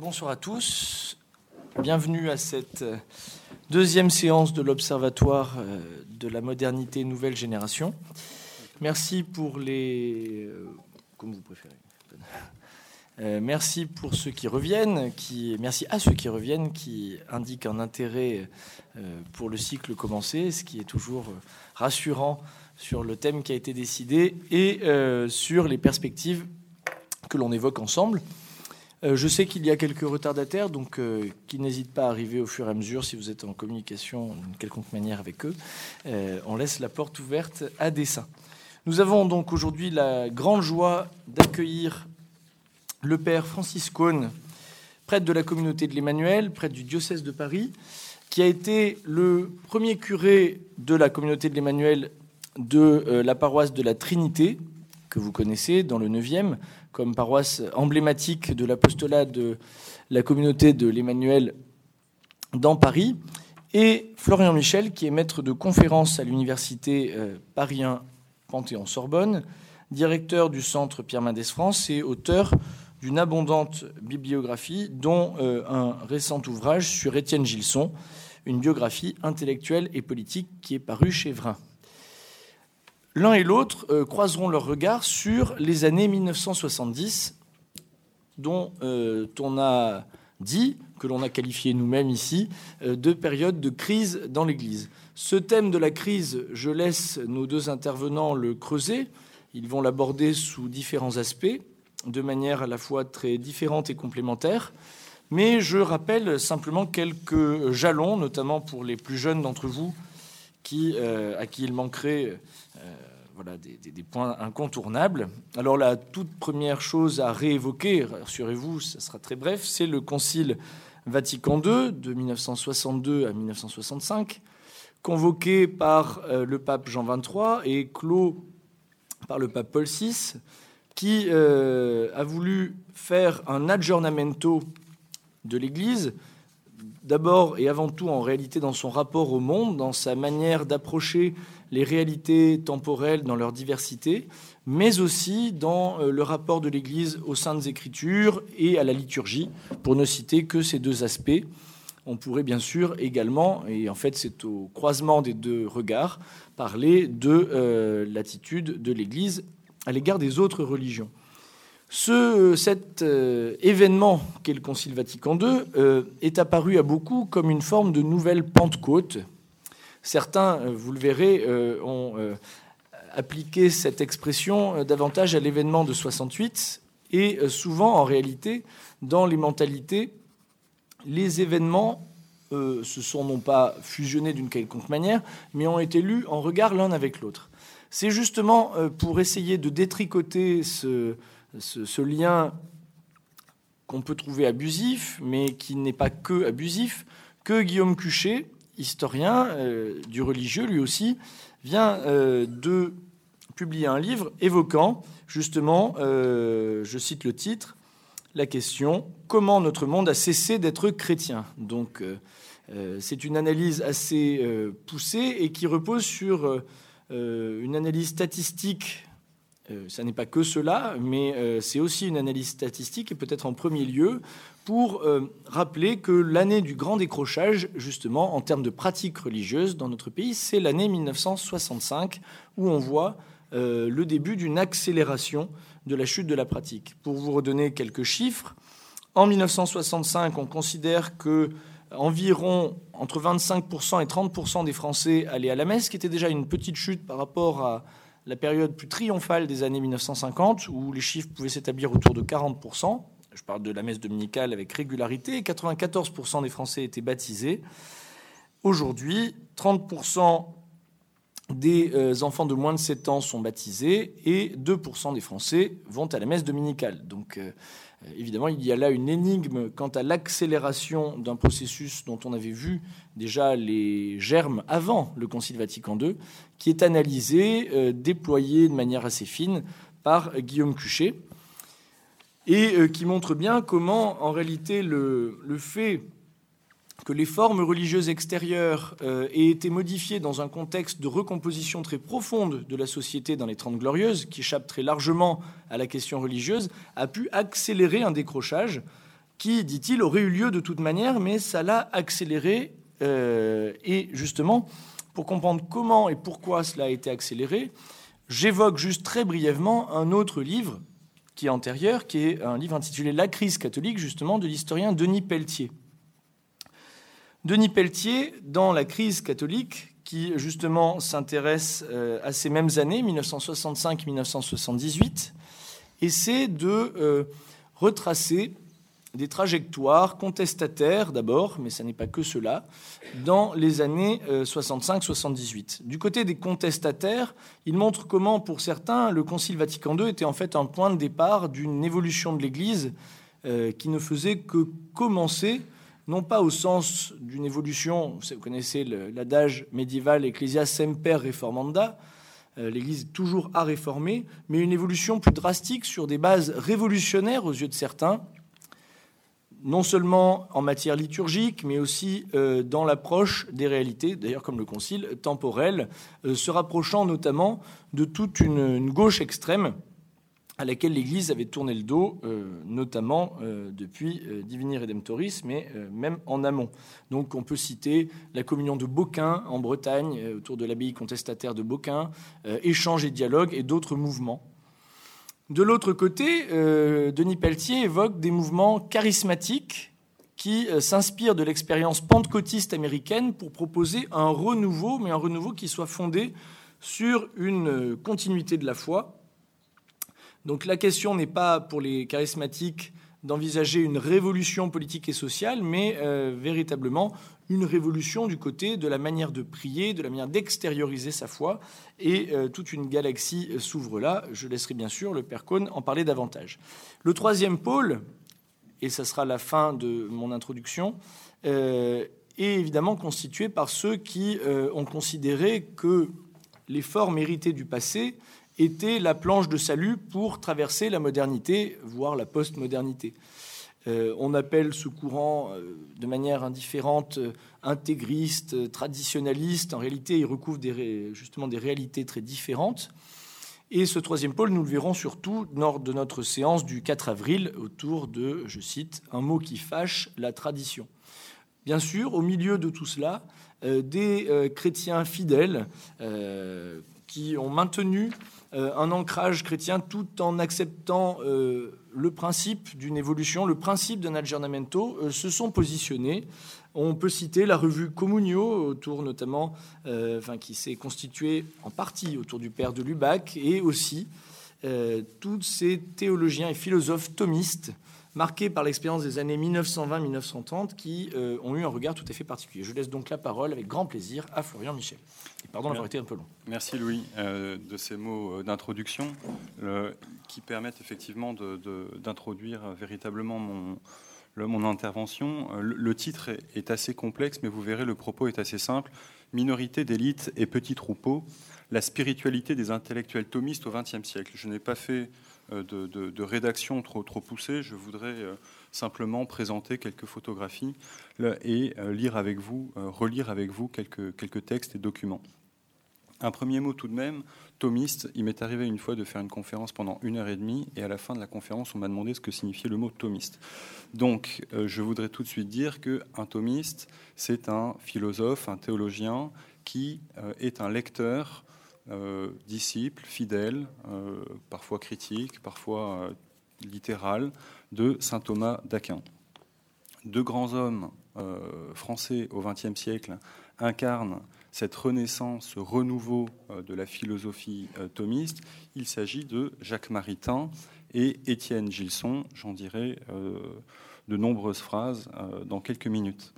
Bonsoir à tous. Bienvenue à cette deuxième séance de l'Observatoire euh, de la modernité nouvelle génération. Merci pour les. Euh, comme vous préférez. Euh, merci pour ceux qui reviennent, qui, merci à ceux qui reviennent, qui indiquent un intérêt pour le cycle commencé, ce qui est toujours rassurant sur le thème qui a été décidé et sur les perspectives que l'on évoque ensemble. Euh, je sais qu'il y a quelques retardataires, donc euh, qui n'hésitent pas à arriver au fur et à mesure si vous êtes en communication d'une quelconque manière avec eux. Euh, on laisse la porte ouverte à dessein. Nous avons donc aujourd'hui la grande joie d'accueillir le père Francis Cohn, prêtre de la communauté de l'Emmanuel, prêtre du diocèse de Paris, qui a été le premier curé de la communauté de l'Emmanuel de la paroisse de la Trinité, que vous connaissez, dans le 9e, comme paroisse emblématique de l'apostolat de la communauté de l'Emmanuel dans Paris, et Florian Michel, qui est maître de conférence à l'université euh, Paris Panthéon-Sorbonne, directeur du centre Pierre Mendès France et auteur d'une abondante bibliographie, dont euh, un récent ouvrage sur Étienne Gilson, une biographie intellectuelle et politique qui est parue chez Vrin l'un et l'autre euh, croiseront leurs regards sur les années 1970, dont euh, on a dit, que l'on a qualifié nous-mêmes ici, euh, de période de crise dans l'Église. Ce thème de la crise, je laisse nos deux intervenants le creuser. Ils vont l'aborder sous différents aspects, de manière à la fois très différente et complémentaire. Mais je rappelle simplement quelques jalons, notamment pour les plus jeunes d'entre vous, qui, à qui il manquerait voilà, des, points incontournables. Alors la toute première chose à réévoquer, rassurez-vous, ce sera très bref, c'est le Concile Vatican II de 1962 à 1965, convoqué par euh, le pape Jean XXIII et clos par le pape Paul VI, qui euh, a voulu faire un aggiornamento de l'Église, d'abord et avant tout en réalité dans son rapport au monde, dans sa manière d'approcher les réalités temporelles dans leur diversité, mais aussi dans euh, le rapport de l'Église aux saintes écritures et à la liturgie, pour ne citer que ces deux aspects. On pourrait bien sûr également, et en fait c'est au croisement des deux regards, parler de euh, l'attitude de l'Église à l'égard des autres religions. Ce, cet euh, événement qu'est le Concile Vatican II est apparu à beaucoup comme une forme de nouvelle Pentecôte, Certains, euh, vous le verrez, euh, ont euh, appliqué cette expression davantage à l'événement de 68 et souvent, en réalité, dans les mentalités, les événements se sont non pas fusionnés d'une quelconque manière, mais ont été lus en regard l'un avec l'autre. C'est justement pour essayer de détricoter ce, ce lien qu'on peut trouver abusif, mais qui n'est pas que abusif, que Guillaume Cuchet, historien euh, du religieux, lui aussi, vient euh, de publier un livre évoquant justement, euh, je cite le titre, la question Comment notre monde a cessé d'être chrétien? Donc, c'est une analyse assez poussée et qui repose sur une analyse statistique ça n'est pas que cela, mais c'est aussi une analyse statistique et peut-être en premier lieu pour euh, rappeler que l'année du grand décrochage, justement, en termes de pratiques religieuses dans notre pays, c'est l'année 1965, où on voit euh, le début d'une accélération de la chute de la pratique. Pour vous redonner quelques chiffres, en 1965, on considère que environ entre 25% et 30% des Français allaient à la messe, ce qui était déjà une petite chute par rapport à la période plus triomphale des années 1950, où les chiffres pouvaient s'établir autour de 40% je parle de la messe dominicale avec régularité, 94% des Français étaient baptisés. Aujourd'hui, 30% des euh, enfants de moins de 7 ans sont baptisés et 2% des Français vont à la messe dominicale. Donc, euh, évidemment, il y a là une énigme quant à l'accélération d'un processus dont on avait vu déjà les germes avant le Concile Vatican II, qui est analysé, euh, déployé de manière assez fine par Guillaume Cuchet et euh, qui montre bien comment, en réalité, le, fait que les formes religieuses extérieures euh, aient été modifiées dans un contexte de recomposition très profonde de la société dans les Trente Glorieuses, qui échappe très largement à la question religieuse, a pu accélérer un décrochage qui, dit-il, aurait eu lieu de toute manière, mais ça l'a accéléré. et justement, pour comprendre comment et pourquoi cela a été accéléré, j'évoque juste très brièvement un autre livre qui est antérieur, qui est un livre intitulé La crise catholique, justement, de l'historien Denis Pelletier. Denis Pelletier, dans La crise catholique, qui justement s'intéresse euh, à ces mêmes années, 1965-1978, essaie de euh, retracer des trajectoires contestataires d'abord, mais ce n'est pas que cela, dans les années 65-78. Euh, du côté des contestataires, il montre comment, pour certains, le Concile Vatican II était en fait un point de départ d'une évolution de l'Église qui ne faisait que commencer, non pas au sens d'une évolution, vous connaissez l'adage médiéval Ecclesia semper reformanda, euh, l'Église toujours à réformer, mais une évolution plus drastique sur des bases révolutionnaires aux yeux de certains, non seulement en matière liturgique, mais aussi euh, dans l'approche des réalités, d'ailleurs comme le Concile, temporel, euh, se rapprochant notamment de toute une, gauche extrême à laquelle l'Église avait tourné le dos, euh, notamment depuis Divini Redemptoris, mais même en amont. Donc on peut citer la communion de Beauquin en Bretagne, autour de l'abbaye contestataire de Beauquin, Échange et dialogue et d'autres mouvements de l'autre côté, euh, Denis Pelletier évoque des mouvements charismatiques qui euh, s'inspirent de l'expérience pentecôtiste américaine pour proposer un renouveau, mais un renouveau qui soit fondé sur une euh, continuité de la foi. Donc la question n'est pas pour les charismatiques d'envisager une révolution politique et sociale, mais véritablement une révolution du côté de la manière de prier, de la manière d'extérioriser sa foi, et euh, toute une galaxie euh, s'ouvre là. Je laisserai bien sûr le Père Cohn en parler davantage. Le troisième pôle, et ça sera la fin de mon introduction, euh, est évidemment constitué par ceux qui ont considéré que les formes héritées du passé étaient la planche de salut pour traverser la modernité, voire la postmodernité. Euh, on appelle ce courant euh, de manière indifférente euh, intégriste, traditionnaliste. En réalité, il recouvre justement des réalités très différentes. Et ce troisième pôle, nous le verrons surtout lors de notre séance du 4 avril autour de, je cite, un mot qui fâche, la tradition. Bien sûr, au milieu de tout cela, des chrétiens fidèles qui ont maintenu un ancrage chrétien tout en acceptant le principe d'une évolution, le principe d'un aggiornamento euh, se sont positionnés. On peut citer la revue Comunio, autour notamment, euh, qui s'est constituée en partie autour du père de Lubac, et aussi euh, tous ces théologiens et philosophes thomistes marqués par l'expérience des années 1920-1930 qui ont eu un regard tout à fait particulier. Je laisse donc la parole avec grand plaisir à Florian Michel. pardon d'avoir été un peu long. Merci Louis de ces mots d'introduction qui permettent effectivement d'introduire véritablement mon, mon intervention. Le, titre est, assez complexe, mais vous verrez, le propos est assez simple. Minorité d'élite et petit troupeau, la spiritualité des intellectuels thomistes au XXe siècle. Je n'ai pas fait euh, de, rédaction trop, trop poussée, je voudrais euh, simplement présenter quelques photographies et euh, lire avec vous, relire avec vous quelques, quelques textes et documents. Un premier mot tout de même, thomiste. Il m'est arrivé une fois de faire une conférence pendant une heure et demie, et à la fin de la conférence, on m'a demandé ce que signifiait le mot thomiste. Donc, je voudrais tout de suite dire qu'un thomiste, c'est un philosophe, un théologien qui est un lecteur, euh, disciple, fidèle, parfois critique, parfois littéral, de saint Thomas d'Aquin. Deux grands hommes français au XXe siècle incarnent cette renaissance, ce renouveau euh, de la philosophie euh, thomiste, il s'agit de Jacques Maritain et Étienne Gilson. J'en dirai euh, de nombreuses phrases dans quelques minutes.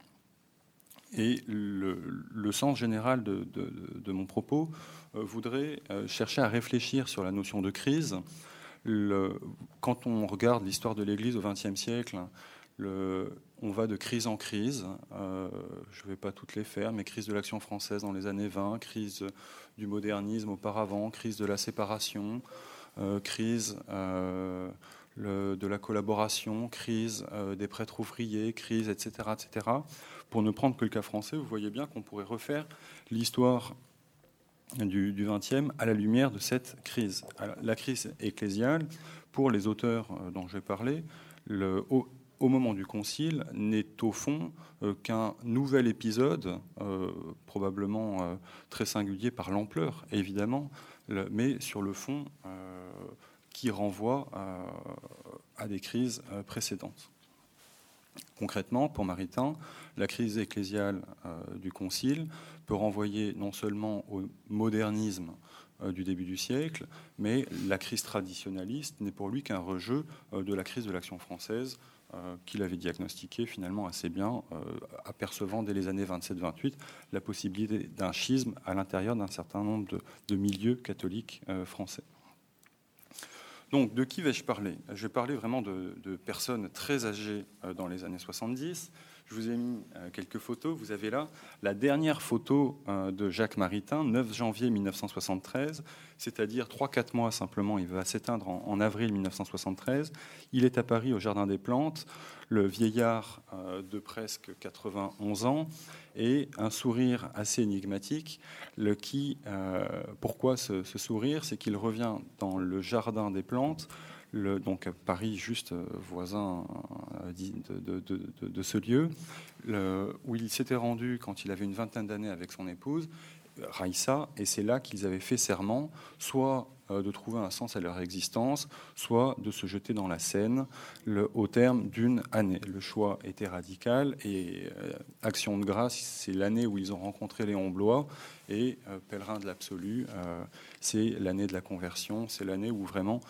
Et le, sens général de, mon propos voudrait chercher à réfléchir sur la notion de crise. quand on regarde l'histoire de l'Église au XXe siècle, on va de crise en crise. Euh, je ne vais pas toutes les faire, mais crise de l'action française dans les années 20, crise du modernisme auparavant, crise de la séparation, euh, crise euh, de la collaboration, crise des prêtres ouvriers, crise, etc., etc. Pour ne prendre que le cas français, vous voyez bien qu'on pourrait refaire l'histoire du XXe à la lumière de cette crise. la crise ecclésiale, pour les auteurs dont je vais parler, le, au moment du concile, n'est au fond qu'un nouvel épisode, probablement très singulier par l'ampleur, évidemment, mais sur le fond qui renvoie à des crises précédentes. Concrètement, pour Maritain, la crise ecclésiale du Concile peut renvoyer non seulement au modernisme euh, du début du siècle, mais la crise traditionnaliste n'est pour lui qu'un rejeu euh, de la crise de l'action française euh, qu'il avait diagnostiqué finalement assez bien, apercevant dès les années 27-28 la possibilité d'un schisme à l'intérieur d'un certain nombre de, milieux catholiques français. Donc, de qui vais-je parler? Je vais parler vraiment de, personnes très âgées dans les années 70, je vous ai mis euh, quelques photos. Vous avez là la dernière photo euh, de Jacques Maritain, 9 janvier 1973, c'est-à-dire 3-4 mois simplement. Il va s'éteindre en, avril 1973. Il est à Paris au Jardin des Plantes, le vieillard euh, de presque 91 ans et un sourire assez énigmatique. Le qui, pourquoi ce sourire? C'est qu'il revient dans le Jardin des Plantes donc Paris juste euh, voisin euh, de, ce lieu, où il s'était rendu quand il avait une vingtaine d'années avec son épouse, Raïssa, et c'est là qu'ils avaient fait serment, soit de trouver un sens à leur existence, soit de se jeter dans la Seine au terme d'une année. Le choix était radical et euh, Action de grâce, c'est l'année où ils ont rencontré Léon Blois et euh, Pèlerin de l'absolu, c'est l'année de la conversion, c'est l'année où vraiment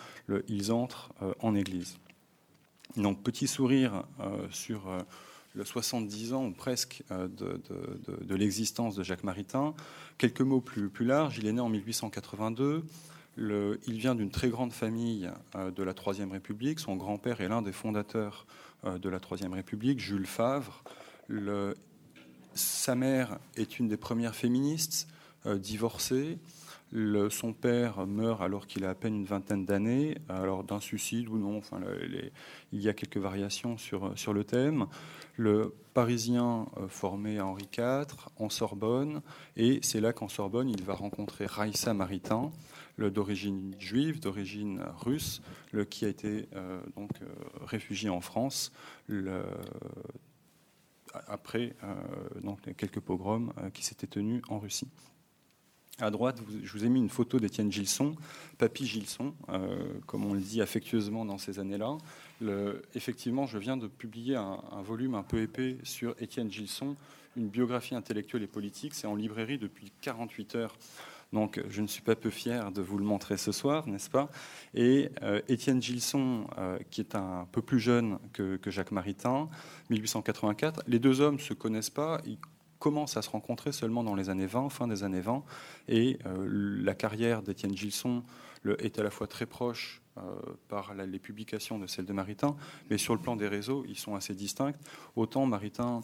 ils entrent en Église. Donc petit sourire sur le 70 ans ou presque de, l'existence de Jacques Maritain. Quelques mots plus, plus larges. Il est né en 1882 il vient d'une très grande famille euh, de la Troisième République. Son grand-père est l'un des fondateurs euh, de la Troisième République, Jules Favre. sa mère est une des premières féministes euh, divorcée. son père meurt alors qu'il a à peine une vingtaine d'années, alors d'un suicide ou non. Il y a quelques variations sur, sur le thème. Le Parisien formé à Henri IV, en Sorbonne, et c'est là qu'en Sorbonne, il va rencontrer Raïssa Maritain, d'origine juive, d'origine russe, le, qui a été euh, donc euh, réfugié en France après euh, donc, quelques pogroms qui s'étaient tenus en Russie. À droite, je vous ai mis une photo d'Étienne Gilson, Papy Gilson, comme on le dit affectueusement dans ces années-là. effectivement, je viens de publier un, volume un peu épais sur Étienne Gilson, une biographie intellectuelle et politique. C'est en librairie depuis 48 heures donc je ne suis pas peu fier de vous le montrer ce soir, n'est-ce pas? Et euh, Étienne Gilson, euh, qui est un peu plus jeune que, Jacques Maritain, 1884, les deux hommes ne se connaissent pas, ils commencent à se rencontrer seulement dans les années 20, fin des années 20, et euh, la carrière d'Étienne Gilson est à la fois très proche par les publications de celle de Maritain, mais sur le plan des réseaux, ils sont assez distincts. Autant Maritain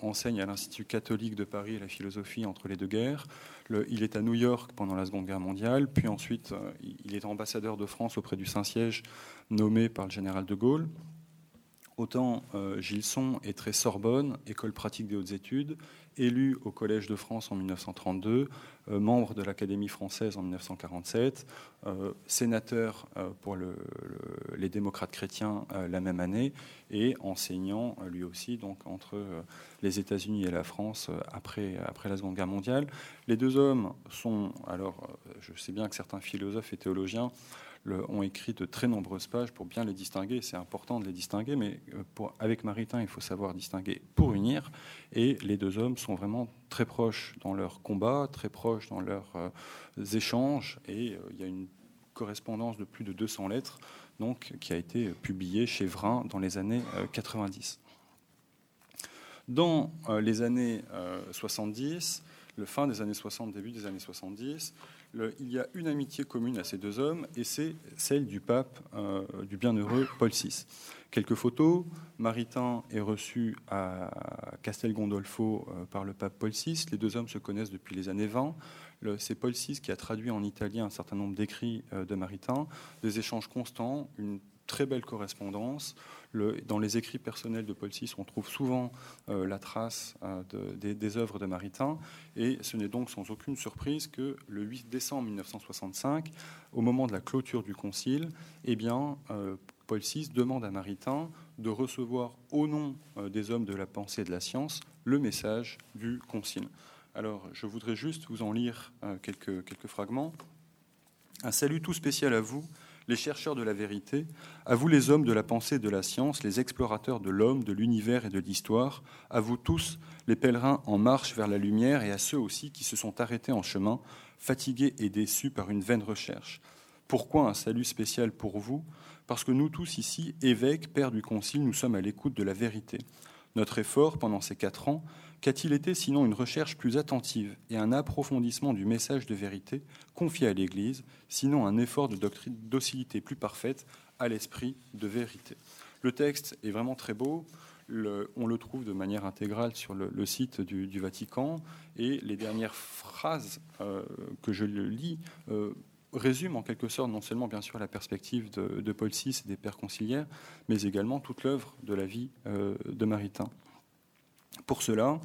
enseigne à l'Institut catholique de Paris la philosophie entre les deux guerres. il est à New York pendant la Seconde Guerre mondiale, puis ensuite euh, il est ambassadeur de France auprès du Saint-Siège, nommé par le général de Gaulle. Autant euh, Gilson est très Sorbonne, école pratique des hautes études, élu au Collège de France en 1932, euh, membre de l'Académie française en 1947, euh, sénateur euh, pour les démocrates chrétiens la même année et enseignant lui aussi donc entre les États-Unis et la France après, après la Seconde Guerre mondiale. Les deux hommes sont, alors je sais bien que certains philosophes et théologiens ont écrit de très nombreuses pages pour bien les distinguer. C'est important de les distinguer, mais euh, avec Maritain, il faut savoir distinguer pour unir. Et les deux hommes sont vraiment très proches dans leur combat, très proches dans leurs euh, échanges. Et euh, il y a une correspondance de plus de 200 lettres donc, qui a été publiée chez Vrin dans les années 90. Dans les années 70, le fin des années 60, début des années 70, il y a une amitié commune à ces deux hommes, et c'est celle du pape, euh, du bienheureux Paul VI. Quelques photos. Maritain est reçu à Castel Gondolfo euh, par le pape Paul VI. Les deux hommes se connaissent depuis les années 20. C'est Paul VI qui a traduit en italien un certain nombre d'écrits euh, de Maritain, des échanges constants, une très belle correspondance. dans les écrits personnels de Paul VI, on trouve souvent euh, la trace euh, des, œuvres de Maritain, et ce n'est donc sans aucune surprise que le 8 décembre 1965, au moment de la clôture du Concile, eh bien, euh, Paul VI demande à Maritain de recevoir au nom des hommes de la pensée et de la science le message du Concile. Alors, je voudrais juste vous en lire quelques, quelques fragments. Un salut tout spécial à vous, les chercheurs de la vérité, à vous les hommes de la pensée et de la science, les explorateurs de l'homme, de l'univers et de l'histoire, à vous tous, les pèlerins en marche vers la lumière, et à ceux aussi qui se sont arrêtés en chemin, fatigués et déçus par une vaine recherche. Pourquoi un salut spécial pour vous? Parce que nous tous ici, évêques, pères du Concile, nous sommes à l'écoute de la vérité. Notre effort pendant ces quatre ans, Qu'a-t-il été sinon une recherche plus attentive et un approfondissement du message de vérité confié à l'Église, sinon un effort de doctrine docilité plus parfaite à l'esprit de vérité? Le texte est vraiment très beau. on le trouve de manière intégrale sur le, site du, Vatican et les dernières phrases euh, que je lis euh, résument en quelque sorte non seulement bien sûr la perspective de, Paul VI et des pères conciliaires, mais également toute l'œuvre de la vie euh, de Maritain. Pour cela,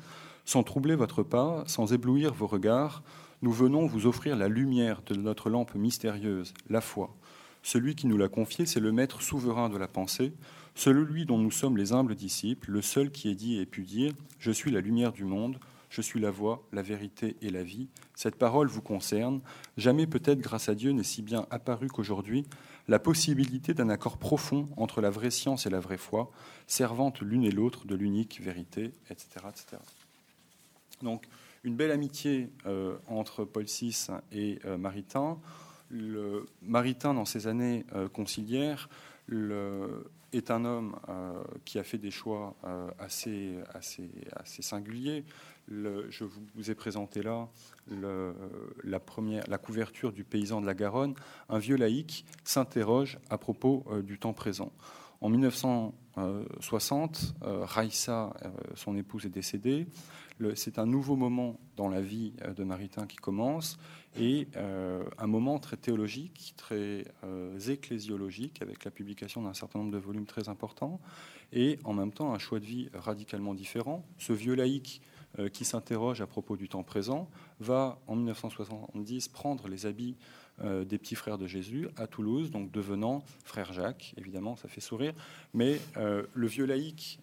sans troubler votre pas, sans éblouir vos regards, nous venons vous offrir la lumière de notre lampe mystérieuse, la foi. Celui qui nous l'a confiée, c'est le maître souverain de la pensée, celui dont nous sommes les humbles disciples, le seul qui ait dit et pu dire Je suis la lumière du monde, je suis la voie, la vérité et la vie. Cette parole vous concerne. Jamais peut-être, grâce à Dieu, n'est si bien apparu qu'aujourd'hui la possibilité d'un accord profond entre la vraie science et la vraie foi, servante l'une et l'autre de l'unique vérité, etc., etc. Donc, une belle amitié euh, entre Paul VI et euh, Maritain. Maritain, dans ses années euh, conciliaires, est un homme qui a fait des choix assez singuliers je vous ai présenté là la, première, la couverture du paysan de la Garonne. Un vieux laïc s'interroge à propos euh, du temps présent. En 1960, euh, Raïssa, euh, son épouse, est décédée. C'est un nouveau moment dans la vie de Maritain qui commence et un moment très théologique, très ecclésiologique, avec la publication d'un certain nombre de volumes très importants, et en même temps un choix de vie radicalement différent. Ce vieux laïc euh, qui s'interroge à propos du temps présent, va en 1970 prendre les habits euh, des petits frères de Jésus à Toulouse, donc devenant frère Jacques, évidemment, ça fait sourire. Mais euh, le vieux laïc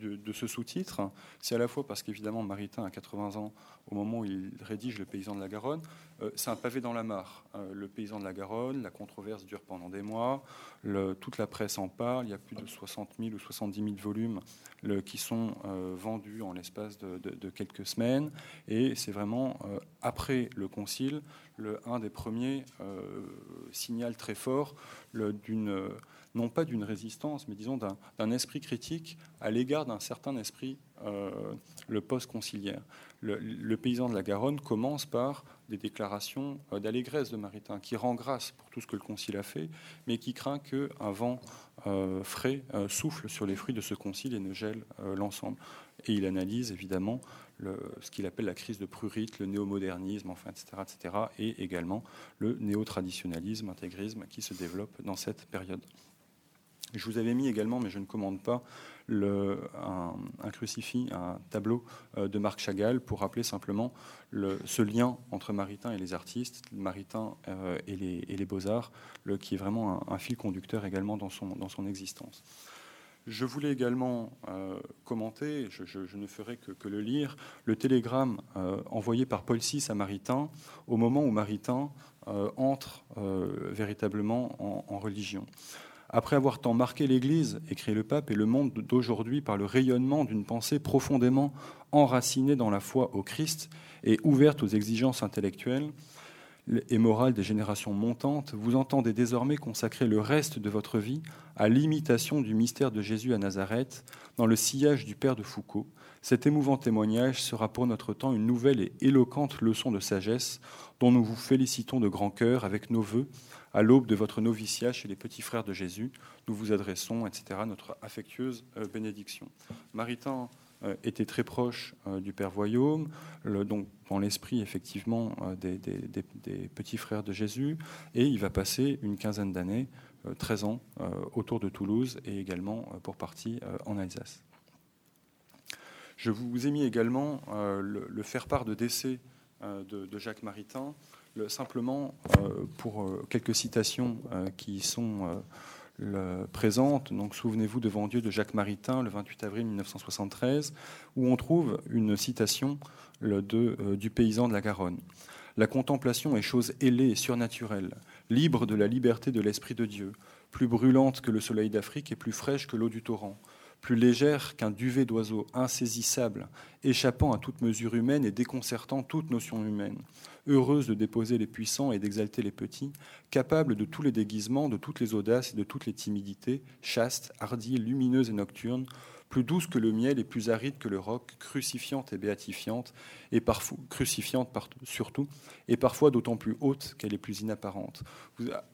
de, ce sous-titre, c'est à la fois parce qu'évidemment Maritain a 80 ans au moment où il rédige Le paysan de la Garonne, c'est un pavé dans la mare. le paysan de la Garonne, la controverse dure pendant des mois, toute la presse en parle, il y a plus de 60 000 ou 70 000 volumes qui sont vendus en l'espace de, quelques semaines, et c'est vraiment après le concile le, un des premiers euh, signale très fort d'une, non pas d'une résistance, mais disons d'un esprit critique à l'égard d'un certain esprit, euh, le post-conciliaire. Le, paysan de la Garonne commence par des déclarations euh, d'allégresse de Maritain, qui rend grâce pour tout ce que le concile a fait, mais qui craint qu'un vent frais souffle sur les fruits de ce concile et ne gèle l'ensemble. Et il analyse évidemment ce qu'il appelle la crise de Prurite, le néomodernisme, enfin, etc., etc., et également le néo-traditionnalisme, intégrisme qui se développe dans cette période. Je vous avais mis également, mais je ne commande pas, un, crucifix, un tableau euh, de Marc Chagall pour rappeler simplement le, ce lien entre Maritain et les artistes, Maritain euh, et les, beaux-arts, qui est vraiment un, fil conducteur également dans son existence. Je voulais également euh, commenter, je, ne ferai que, le lire, le télégramme euh, envoyé par Paul VI à Maritain au moment où Maritain euh, entre véritablement en, religion. Après avoir tant marqué l'Église, écrit le pape, et le monde d'aujourd'hui par le rayonnement d'une pensée profondément enracinée dans la foi au Christ et ouverte aux exigences intellectuelles, et morale des générations montantes, vous entendez désormais consacrer le reste de votre vie à l'imitation du mystère de Jésus à Nazareth, dans le sillage du Père de Foucault. Cet émouvant témoignage sera pour notre temps une nouvelle et éloquente leçon de sagesse, dont nous vous félicitons de grand cœur avec nos voeux. À l'aube de votre noviciat chez les petits frères de Jésus, nous vous adressons, etc., notre affectueuse euh, bénédiction. Maritain était très proche euh, du Père Voyaume, donc dans l'esprit effectivement euh, des, petits frères de Jésus, et il va passer une quinzaine d'années, 13 ans, autour de Toulouse et également pour partie en Alsace. Je vous ai mis également le, faire-part de décès de, Jacques Maritain, simplement pour quelques citations qui sont le présente. Donc, souvenez-vous devant Dieu de Jacques Maritain, le 28 avril 1973, où on trouve une citation de, euh, du paysan de la Garonne. La contemplation est chose ailée et surnaturelle, libre de la liberté de l'Esprit de Dieu, plus brûlante que le soleil d'Afrique et plus fraîche que l'eau du torrent, plus légère qu'un duvet d'oiseaux, insaisissable, échappant à toute mesure humaine et déconcertant toute notion humaine, heureuse de déposer les puissants et d'exalter les petits, capable de tous les déguisements, de toutes les audaces et de toutes les timidités, chaste, hardie, lumineuse et nocturne, plus douce que le miel et plus aride que le roc, crucifiante et béatifiante, et parfois crucifiante surtout, et parfois d'autant plus haute qu'elle est plus inapparente.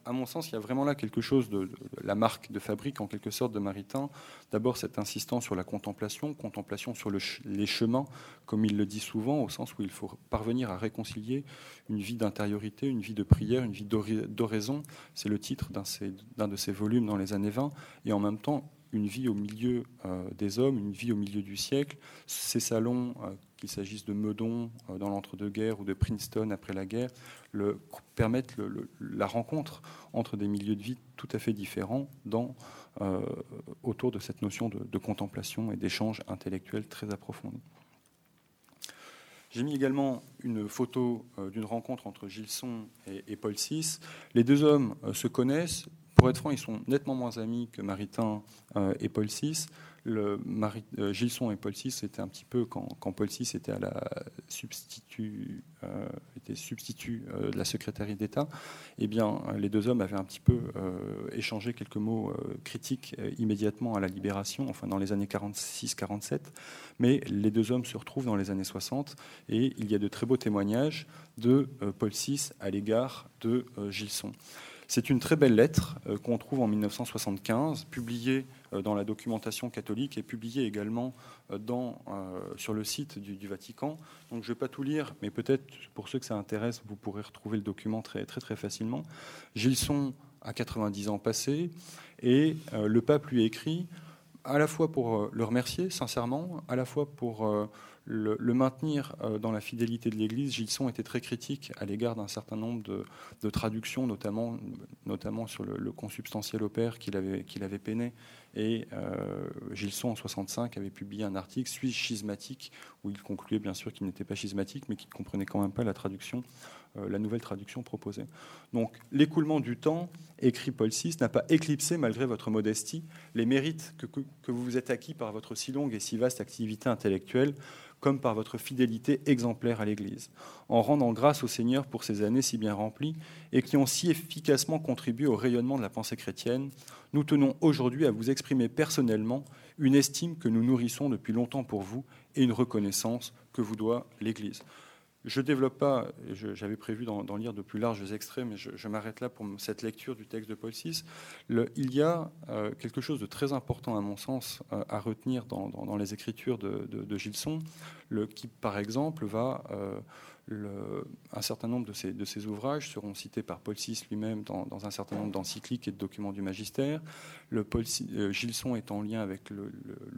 À mon sens, il y a vraiment là quelque chose de, la marque de fabrique en quelque sorte de Maritain. D'abord cette insistance sur la contemplation, contemplation sur les chemins, comme il le dit souvent, au sens où il faut parvenir à réconcilier une vie d'intériorité, une vie de prière, une vie d'oraison. C'est le titre d'un de ses volumes dans les années 20, et en même temps une vie au milieu euh, des hommes, une vie au milieu du siècle. Ces salons, euh, qu'il s'agisse de Meudon euh, dans l'entre-deux-guerres ou de Princeton après la guerre, permettent la rencontre entre des milieux de vie tout à fait différents autour de cette notion de, contemplation et d'échange intellectuel très approfondi. J'ai mis également une photo d'une rencontre entre Gilson et Paul VI. Les deux hommes se connaissent, pour être franc, ils sont nettement moins amis que Maritain euh, et Paul VI. Euh, Gilson et Paul VI, c'était un petit peu quand, Paul VI était substitut, euh, de la secrétaire d'État. Eh bien, les deux hommes avaient un petit peu échangé quelques mots critiques immédiatement à la Libération, enfin dans les années 46-47. Mais les deux hommes se retrouvent dans les années 60 et il y a de très beaux témoignages de Paul VI à l'égard de Gilson. C'est une très belle lettre euh, qu'on trouve en 1975, publiée euh, dans la documentation catholique et publiée également euh, sur le site du, Vatican. Donc je ne vais pas tout lire, mais peut-être pour ceux que ça intéresse, vous pourrez retrouver le document très très, très facilement. Gilson a 90 ans passés et le pape lui écrit à la fois pour le remercier sincèrement, à la fois pour le, maintenir euh, dans la fidélité de l'Église, Gilson était très critique à l'égard d'un certain nombre de, traductions, notamment, notamment sur le, consubstantiel au père qu'il avait, qu'il avait peiné. Et euh, Gilson, en 65, avait publié un article, Suis schismatique, où il concluait bien sûr qu'il n'était pas schismatique, mais qu'il ne comprenait quand même pas la traduction, euh, la nouvelle traduction proposée. Donc, l'écoulement du temps, écrit Paul VI, n'a pas éclipsé, malgré votre modestie, les mérites que, que vous vous êtes acquis par votre si longue et si vaste activité intellectuelle comme par votre fidélité exemplaire à l'Église, en rendant grâce au Seigneur pour ces années si bien remplies et qui ont si efficacement contribué au rayonnement de la pensée chrétienne, nous tenons aujourd'hui à vous exprimer personnellement une estime que nous nourrissons depuis longtemps pour vous et une reconnaissance que vous doit l'Église. Je ne développe pas, j'avais prévu d'en lire de plus larges extraits, mais je, m'arrête là pour cette lecture du texte de Paul VI. il y a euh, quelque chose de très important, à mon sens, euh, à retenir dans, les écritures de, de, Gilson, qui, par exemple, va un certain nombre de ces, ouvrages seront cités par Paul VI lui-même dans, un certain nombre d'encycliques et de documents du magistère. Le Paul, euh, Gilson est en lien avec le,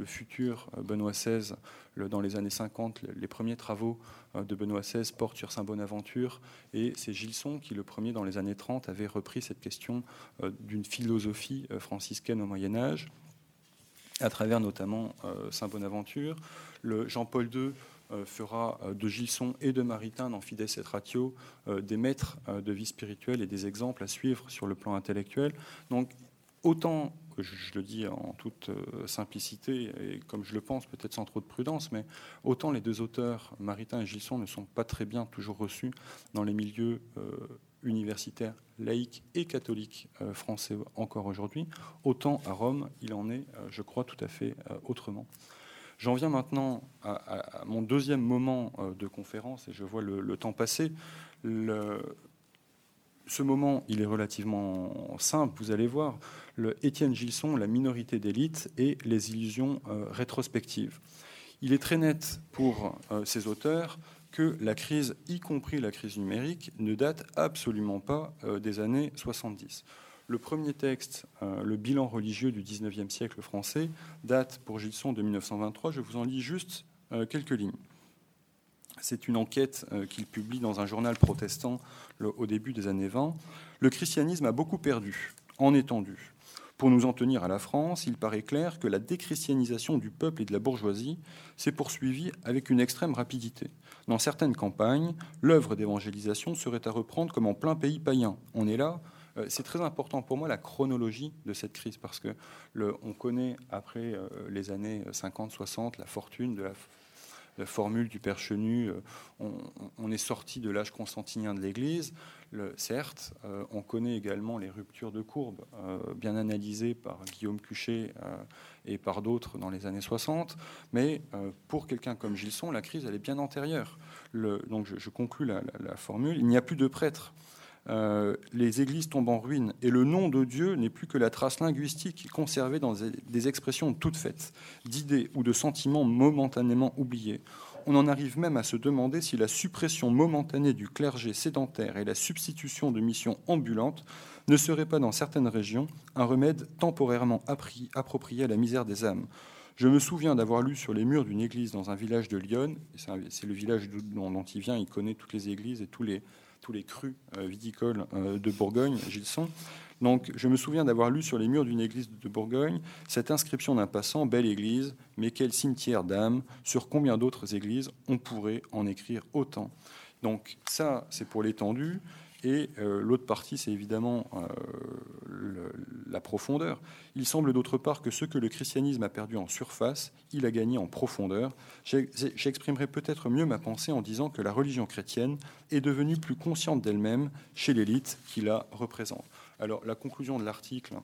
futur euh, Benoît XVI dans les années 50. Les premiers travaux euh, de Benoît XVI portent sur Saint Bonaventure et c'est Gilson qui, le premier dans les années 30, avait repris cette question d'une philosophie franciscaine au Moyen Âge à travers notamment Saint Bonaventure. Jean-Paul II fera euh, de Gilson et de Maritain dans Fides et Ratio euh, des maîtres de vie spirituelle et des exemples à suivre sur le plan intellectuel. Donc, autant, je le dis en toute simplicité et comme je le pense, peut-être sans trop de prudence, mais autant les deux auteurs, Maritain et Gilson, ne sont pas très bien toujours reçus dans les milieux universitaires, laïques et catholiques français encore aujourd'hui, autant à Rome, il en est, je crois, tout à fait autrement. J'en viens maintenant à, mon deuxième moment euh, de conférence, et je vois le, temps passer. ce moment, il est relativement simple, vous allez voir. Le Étienne Gilson, la minorité d'élite et les illusions euh, rétrospectives. Il est très net pour euh, ces auteurs que la crise, y compris la crise numérique, ne date absolument pas des années 70. Le premier texte, euh, le bilan religieux du XIXe siècle français, date pour Gilson de 1923. Je vous en lis juste euh, quelques lignes. C'est une enquête euh, qu'il publie dans un journal protestant au début des années 20. Le christianisme a beaucoup perdu en étendue. Pour nous en tenir à la France, il paraît clair que la déchristianisation du peuple et de la bourgeoisie s'est poursuivie avec une extrême rapidité. Dans certaines campagnes, l'œuvre d'évangélisation serait à reprendre comme en plein pays païen. On est là c'est très important pour moi la chronologie de cette crise parce que on connaît après euh, les années 50-60 la fortune de la, formule du Père Chenu. Euh, on, est sorti de l'âge constantinien de l'Église. certes, on connaît également les ruptures de courbe bien analysées par Guillaume Cuchet et par d'autres dans les années 60. Mais pour quelqu'un comme Gilson, la crise elle est bien antérieure. donc je, conclus la, la formule. Il n'y a plus de prêtres. Euh, les églises tombent en ruine et le nom de Dieu n'est plus que la trace linguistique conservée dans des expressions toutes faites, d'idées ou de sentiments momentanément oubliés. On en arrive même à se demander si la suppression momentanée du clergé sédentaire et la substitution de missions ambulantes ne seraient pas dans certaines régions un remède temporairement approprié à la misère des âmes. Je me souviens d'avoir lu sur les murs d'une église dans un village de Lyon, c'est le village dont il vient, il connaît toutes les églises et tous les, tous les crus euh, viticoles euh, de Bourgogne, Gilson. Donc, je me souviens d'avoir lu sur les murs d'une église de Bourgogne cette inscription d'un passant Belle église, mais quel cimetière d'âmes Sur combien d'autres églises on pourrait en écrire autant Donc, ça, c'est pour l'étendue. Et euh, l'autre partie, c'est évidemment euh, la profondeur. Il semble d'autre part que ce que le christianisme a perdu en surface, il a gagné en profondeur. J'exprimerai peut-être mieux ma pensée en disant que la religion chrétienne est devenue plus consciente d'elle-même chez l'élite qui la représente. Alors la conclusion de l'article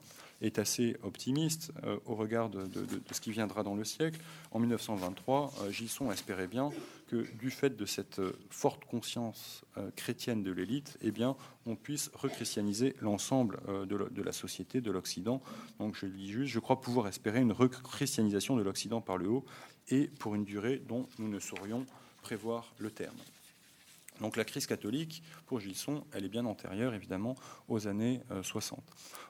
est assez optimiste euh, au regard de, ce qui viendra dans le siècle. En 1923, euh, Gisson espérait bien que du fait de cette euh, forte conscience chrétienne de l'élite, eh bien, on puisse rechristianiser l'ensemble de, la société, de l'Occident. Donc je dis juste, je crois pouvoir espérer une rechristianisation de l'Occident par le haut et pour une durée dont nous ne saurions prévoir le terme. Donc la crise catholique, pour Gilson, elle est bien antérieure, évidemment, aux années 60. Euh,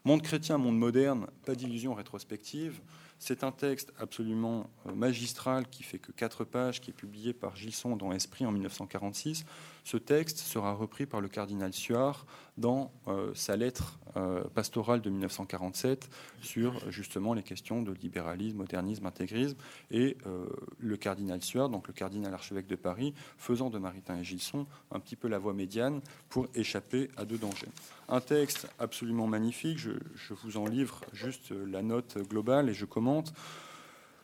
monde chrétien, monde moderne, pas d'illusion rétrospective. C'est un texte absolument euh, magistral qui fait que quatre pages, qui est publié par Gilson dans Esprit en 1946. Ce texte sera repris par le cardinal Suard dans euh, sa lettre euh, pastorale de 1947 sur justement les questions de libéralisme, modernisme, intégrisme. Et euh, le cardinal Suard, donc le cardinal archevêque de Paris, faisant de Maritain et Gilson un petit peu la voie médiane pour échapper à deux dangers. Un texte absolument magnifique, je, je vous en livre juste la note globale et je commente.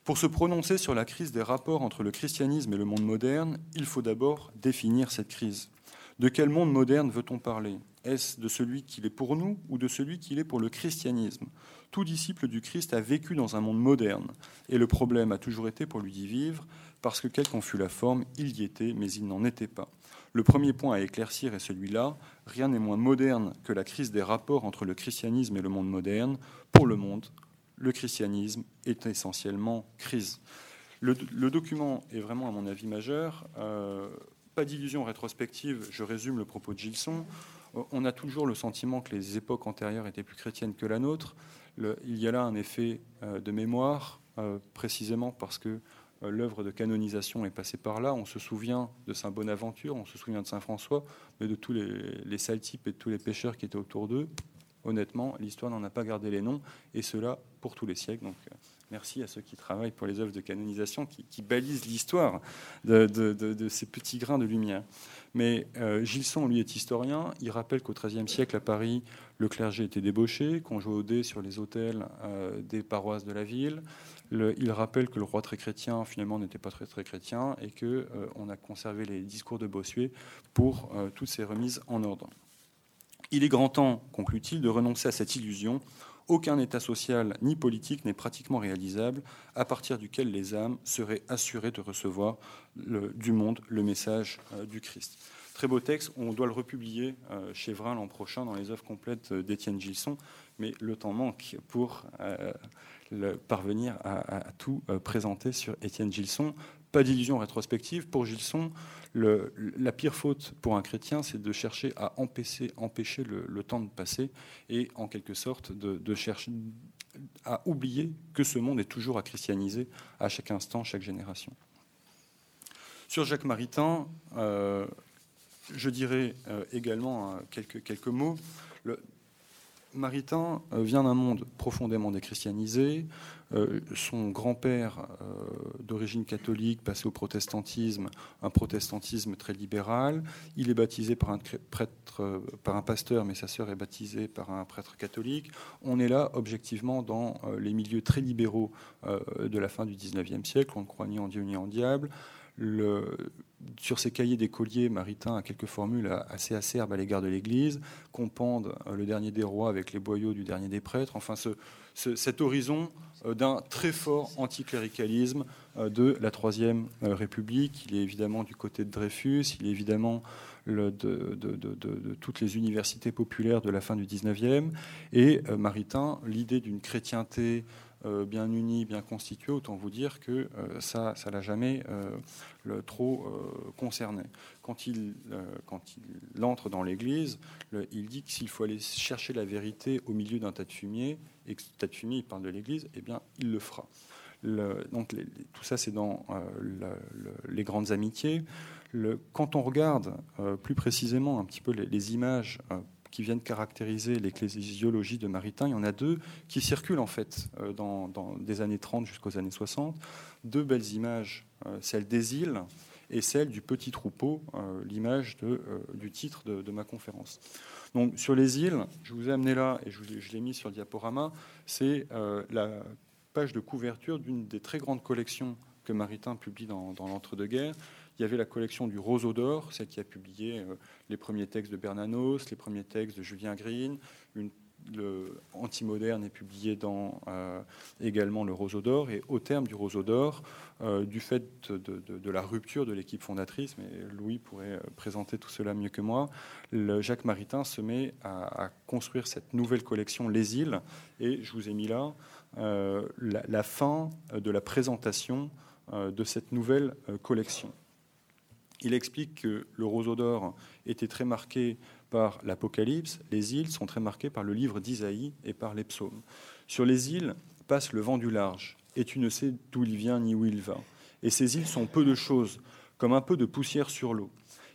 Pour se prononcer sur la crise des rapports entre le christianisme et le monde moderne, il faut d'abord définir cette crise. De quel monde moderne veut-on parler? Est-ce de celui qu'il est pour nous ou de celui qu'il est pour le christianisme? Tout disciple du Christ a vécu dans un monde moderne, et le problème a toujours été pour lui d'y vivre, parce que quelle qu'en fût la forme, il y était, mais il n'en était pas. Le premier point à éclaircir est celui-là. Rien n'est moins moderne que la crise des rapports entre le christianisme et le monde moderne. Pour le monde, le christianisme est essentiellement crise. Le, document est vraiment, à mon avis, majeur. Euh, pas d'illusion rétrospective, je résume le propos de Gilson. Euh, on a toujours le sentiment que les époques antérieures étaient plus chrétiennes que la nôtre. il y a là un effet euh, de mémoire, précisément parce que l'œuvre de canonisation est passée par là. On se souvient de Saint Bonaventure, on se souvient de Saint François, mais de tous les, les et de tous les pécheurs qui étaient autour d'eux honnêtement, l'histoire n'en a pas gardé les noms, et cela pour tous les siècles. Donc, euh, merci à ceux qui travaillent pour les œuvres de canonisation, qui, balisent l'histoire de, ces petits grains de lumière. Mais euh, Gilson, lui, est historien. Il rappelle qu'au XIIIe siècle, à Paris, le clergé était débauché, qu'on jouait au dé sur les autels euh, des paroisses de la ville. il rappelle que le roi très chrétien, finalement, n'était pas très, très chrétien, et qu'on a conservé les discours de Bossuet pour toutes ces remises en ordre. Il est grand temps, conclut-il, de renoncer à cette illusion. Aucun état social ni politique n'est pratiquement réalisable à partir duquel les âmes seraient assurées de recevoir du monde le message euh, du Christ. Très beau texte, on doit le republier euh, chez Vrin l'an prochain dans les œuvres complètes d'Étienne Gilson, mais le temps manque pour euh, parvenir à, tout présenter sur Étienne Gilson. Pas d'illusion rétrospective. Pour Gilson, la pire faute pour un chrétien, c'est de chercher à empêcher, le, temps de passer et en quelque sorte de, chercher à oublier que ce monde est toujours à christianiser à chaque instant, chaque génération. Sur Jacques Maritain, euh, je dirais euh, également euh, quelques mots. Maritain vient d'un monde profondément déchristianisé. son grand-père, d'origine catholique, passé au protestantisme, un protestantisme très libéral. Il est baptisé par un pasteur, mais sa sœur est baptisée par un prêtre catholique. On est là, objectivement, dans les milieux très libéraux de la fin du XIXe siècle. On ne croit ni en Dieu ni en diable. Le, sur ses cahiers d'écoliers, Maritain a quelques formules assez acerbes à l'égard de l'Église, compande euh, le dernier des rois avec les boyaux du dernier des prêtres, enfin cet horizon euh, d'un très fort anticléricalisme euh, de la Troisième République. Il est évidemment du côté de Dreyfus, il est évidemment de, toutes les universités populaires de la fin du XIXe, et Maritain, l'idée d'une chrétienté bien uni, bien constitué, autant vous dire que euh, ça, ça l'a jamais euh, trop concerné. Quand il, quand il entre dans l'Église, il dit que s'il faut aller chercher la vérité au milieu d'un tas de fumier, et que ce tas de fumier, parle de l'Église, eh bien, il le fera. Donc tout ça, c'est dans les grandes amitiés. Quand on regarde plus précisément un petit peu les images qui viennent caractériser l'ecclésiologie de Maritain. Il y en a deux qui circulent en fait euh, dans, des années 30 jusqu'aux années 60. Deux belles images, euh, celle des îles et celle du petit troupeau, euh, l'image du titre de, ma conférence. Donc sur les îles, je vous ai amené là, et je, l'ai mis sur le diaporama, c'est la page de couverture d'une des très grandes collections que Maritain publie dans l'entre-deux-guerres, il y avait la collection du Roseau d'Or, celle qui a publié euh, les premiers textes de Bernanos, les premiers textes de Julien Green. Une, Antimoderne est publié dans euh, également le Roseau d'Or. Et au terme du Roseau d'Or, euh, du fait de, la rupture de l'équipe fondatrice, mais Louis pourrait présenter tout cela mieux que moi, Jacques Maritain se met à, construire cette nouvelle collection Les Îles. Et je vous ai mis là la, fin de la présentation de cette nouvelle collection. Il explique que le roseau d'or était très marqué par l'Apocalypse, les îles sont très marquées par le livre d'Isaïe et par les psaumes. Sur les îles passe le vent du large, et tu ne sais d'où il vient ni où il va. Et ces îles sont peu de choses, comme un peu de poussière sur l'eau.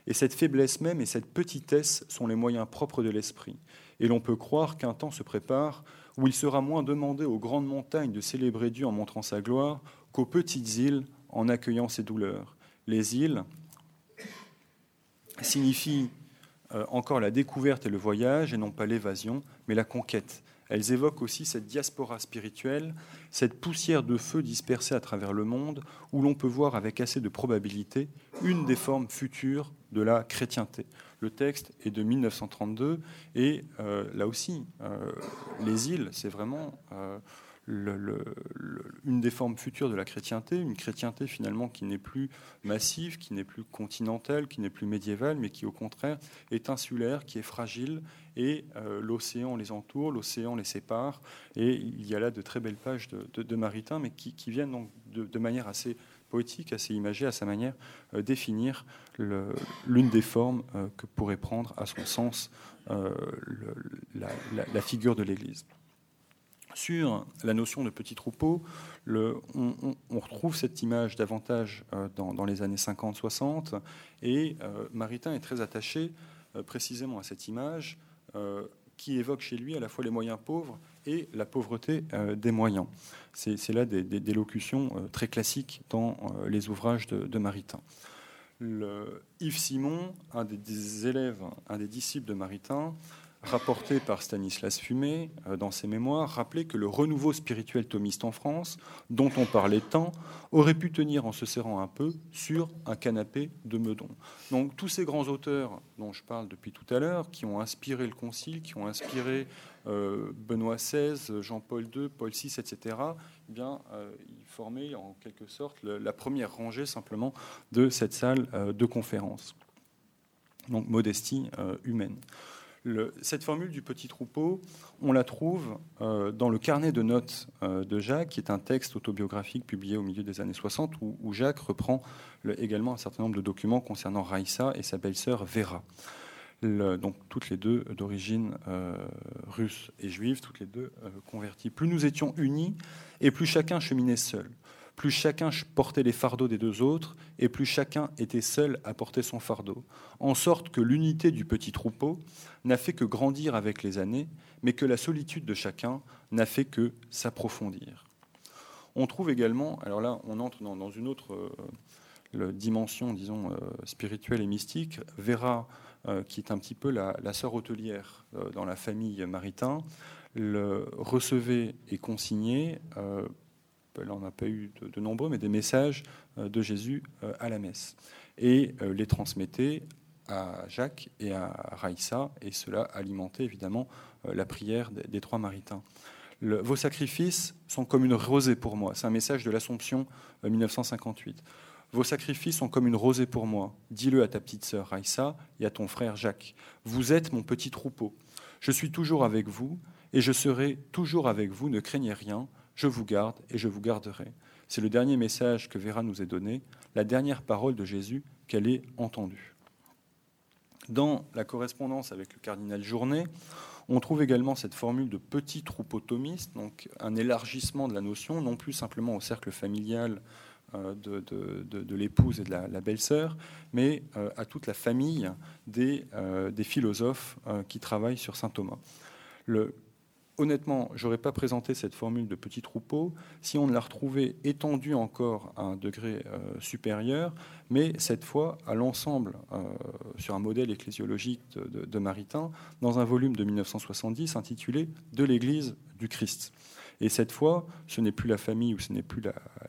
Et cette faiblesse même et cette petitesse sont les moyens propres de l'esprit. Et l'on peut croire qu'un temps se prépare où il sera moins demandé aux grandes montagnes de célébrer Dieu en montrant sa gloire qu'aux petites îles en accueillant ses douleurs. Les îles, signifie euh, encore la découverte et le voyage, et non pas l'évasion, mais la conquête. Elles évoquent aussi cette diaspora spirituelle, cette poussière de feu dispersée à travers le monde, où l'on peut voir avec assez de probabilité une des formes futures de la chrétienté. Le texte est de 1932, et euh, là aussi, euh, les îles, c'est vraiment une des formes futures de la chrétienté, une chrétienté finalement qui n'est plus massive, qui n'est plus continentale, qui n'est plus médiévale, mais qui au contraire est insulaire, qui est fragile, et euh, l'océan les entoure, l'océan les sépare, et il y a là de très belles pages de, de, Maritain, mais qui, viennent donc de, manière assez poétique, assez imagée, à sa manière, euh, définir l'une des formes euh, que pourrait prendre, à son sens, la figure de l'Église. Sur la notion de petit troupeau, on, retrouve cette image davantage euh, dans, les années 50-60, et euh, Maritain est très attaché euh, précisément à cette image qui évoque chez lui à la fois les moyens pauvres et la pauvreté des moyens. C'est là des, des, locutions très classiques dans les ouvrages de, Maritain. Yves Simon, un des, élèves, un des disciples de Maritain, rapporté par Stanislas Fumé euh, dans ses mémoires, rappelait que le renouveau spirituel thomiste en France, dont on parlait tant, aurait pu tenir en se serrant un peu sur un canapé de Meudon. Donc tous ces grands auteurs dont je parle depuis tout à l'heure, qui ont inspiré le Concile, qui ont inspiré euh, Benoît XVI, Jean-Paul II, Paul VI, etc., eh bien, euh, ils formaient en quelque sorte la première rangée simplement de cette salle de conférence. Donc modestie humaine cette formule du petit troupeau, on la trouve euh, dans le carnet de notes euh, de Jacques, qui est un texte autobiographique publié au milieu des années 60, où, Jacques reprend également un certain nombre de documents concernant Raïssa et sa belle-sœur Vera. donc toutes les deux d'origine euh, russe et juive, toutes les deux converties. Plus nous étions unis et plus chacun cheminait seul. Plus chacun portait les fardeaux des deux autres, et plus chacun était seul à porter son fardeau, en sorte que l'unité du petit troupeau n'a fait que grandir avec les années, mais que la solitude de chacun n'a fait que s'approfondir. On trouve également, alors là on entre dans, une autre euh, dimension, disons, euh, spirituelle et mystique, Vera, euh, qui est un petit peu la, sœur hôtelière dans la famille Maritain, le recevait et consignait on n'a pas eu de, nombreux, mais des messages euh, de Jésus euh, à la messe. Et euh, les transmettait à Jacques et à Raïssa, et cela alimentait évidemment la prière des, trois maritains. vos sacrifices sont comme une rosée pour moi. C'est un message de l'Assomption 1958. Vos sacrifices sont comme une rosée pour moi. Dis-le à ta petite sœur Raïssa et à ton frère Jacques. Vous êtes mon petit troupeau. Je suis toujours avec vous et je serai toujours avec vous. Ne craignez rien je vous garde et je vous garderai. C'est le dernier message que Vera nous a donné, la dernière parole de Jésus qu'elle ait entendue. Dans la correspondance avec le cardinal Journet, on trouve également cette formule de petit troupeau thomiste, donc un élargissement de la notion, non plus simplement au cercle familial euh, de, l'épouse et de la, belle-sœur, mais euh, à toute la famille des, euh, des philosophes qui travaillent sur saint Thomas. Le, honnêtement, j'aurais pas présenté cette formule de petit troupeau si on ne la retrouvait étendue encore à un degré euh, supérieur, mais cette fois à l'ensemble euh, sur un modèle ecclésiologique de, Maritain, dans un volume de 1970 intitulé De l'Église du Christ. Et cette fois, ce n'est plus la famille ou ce n'est plus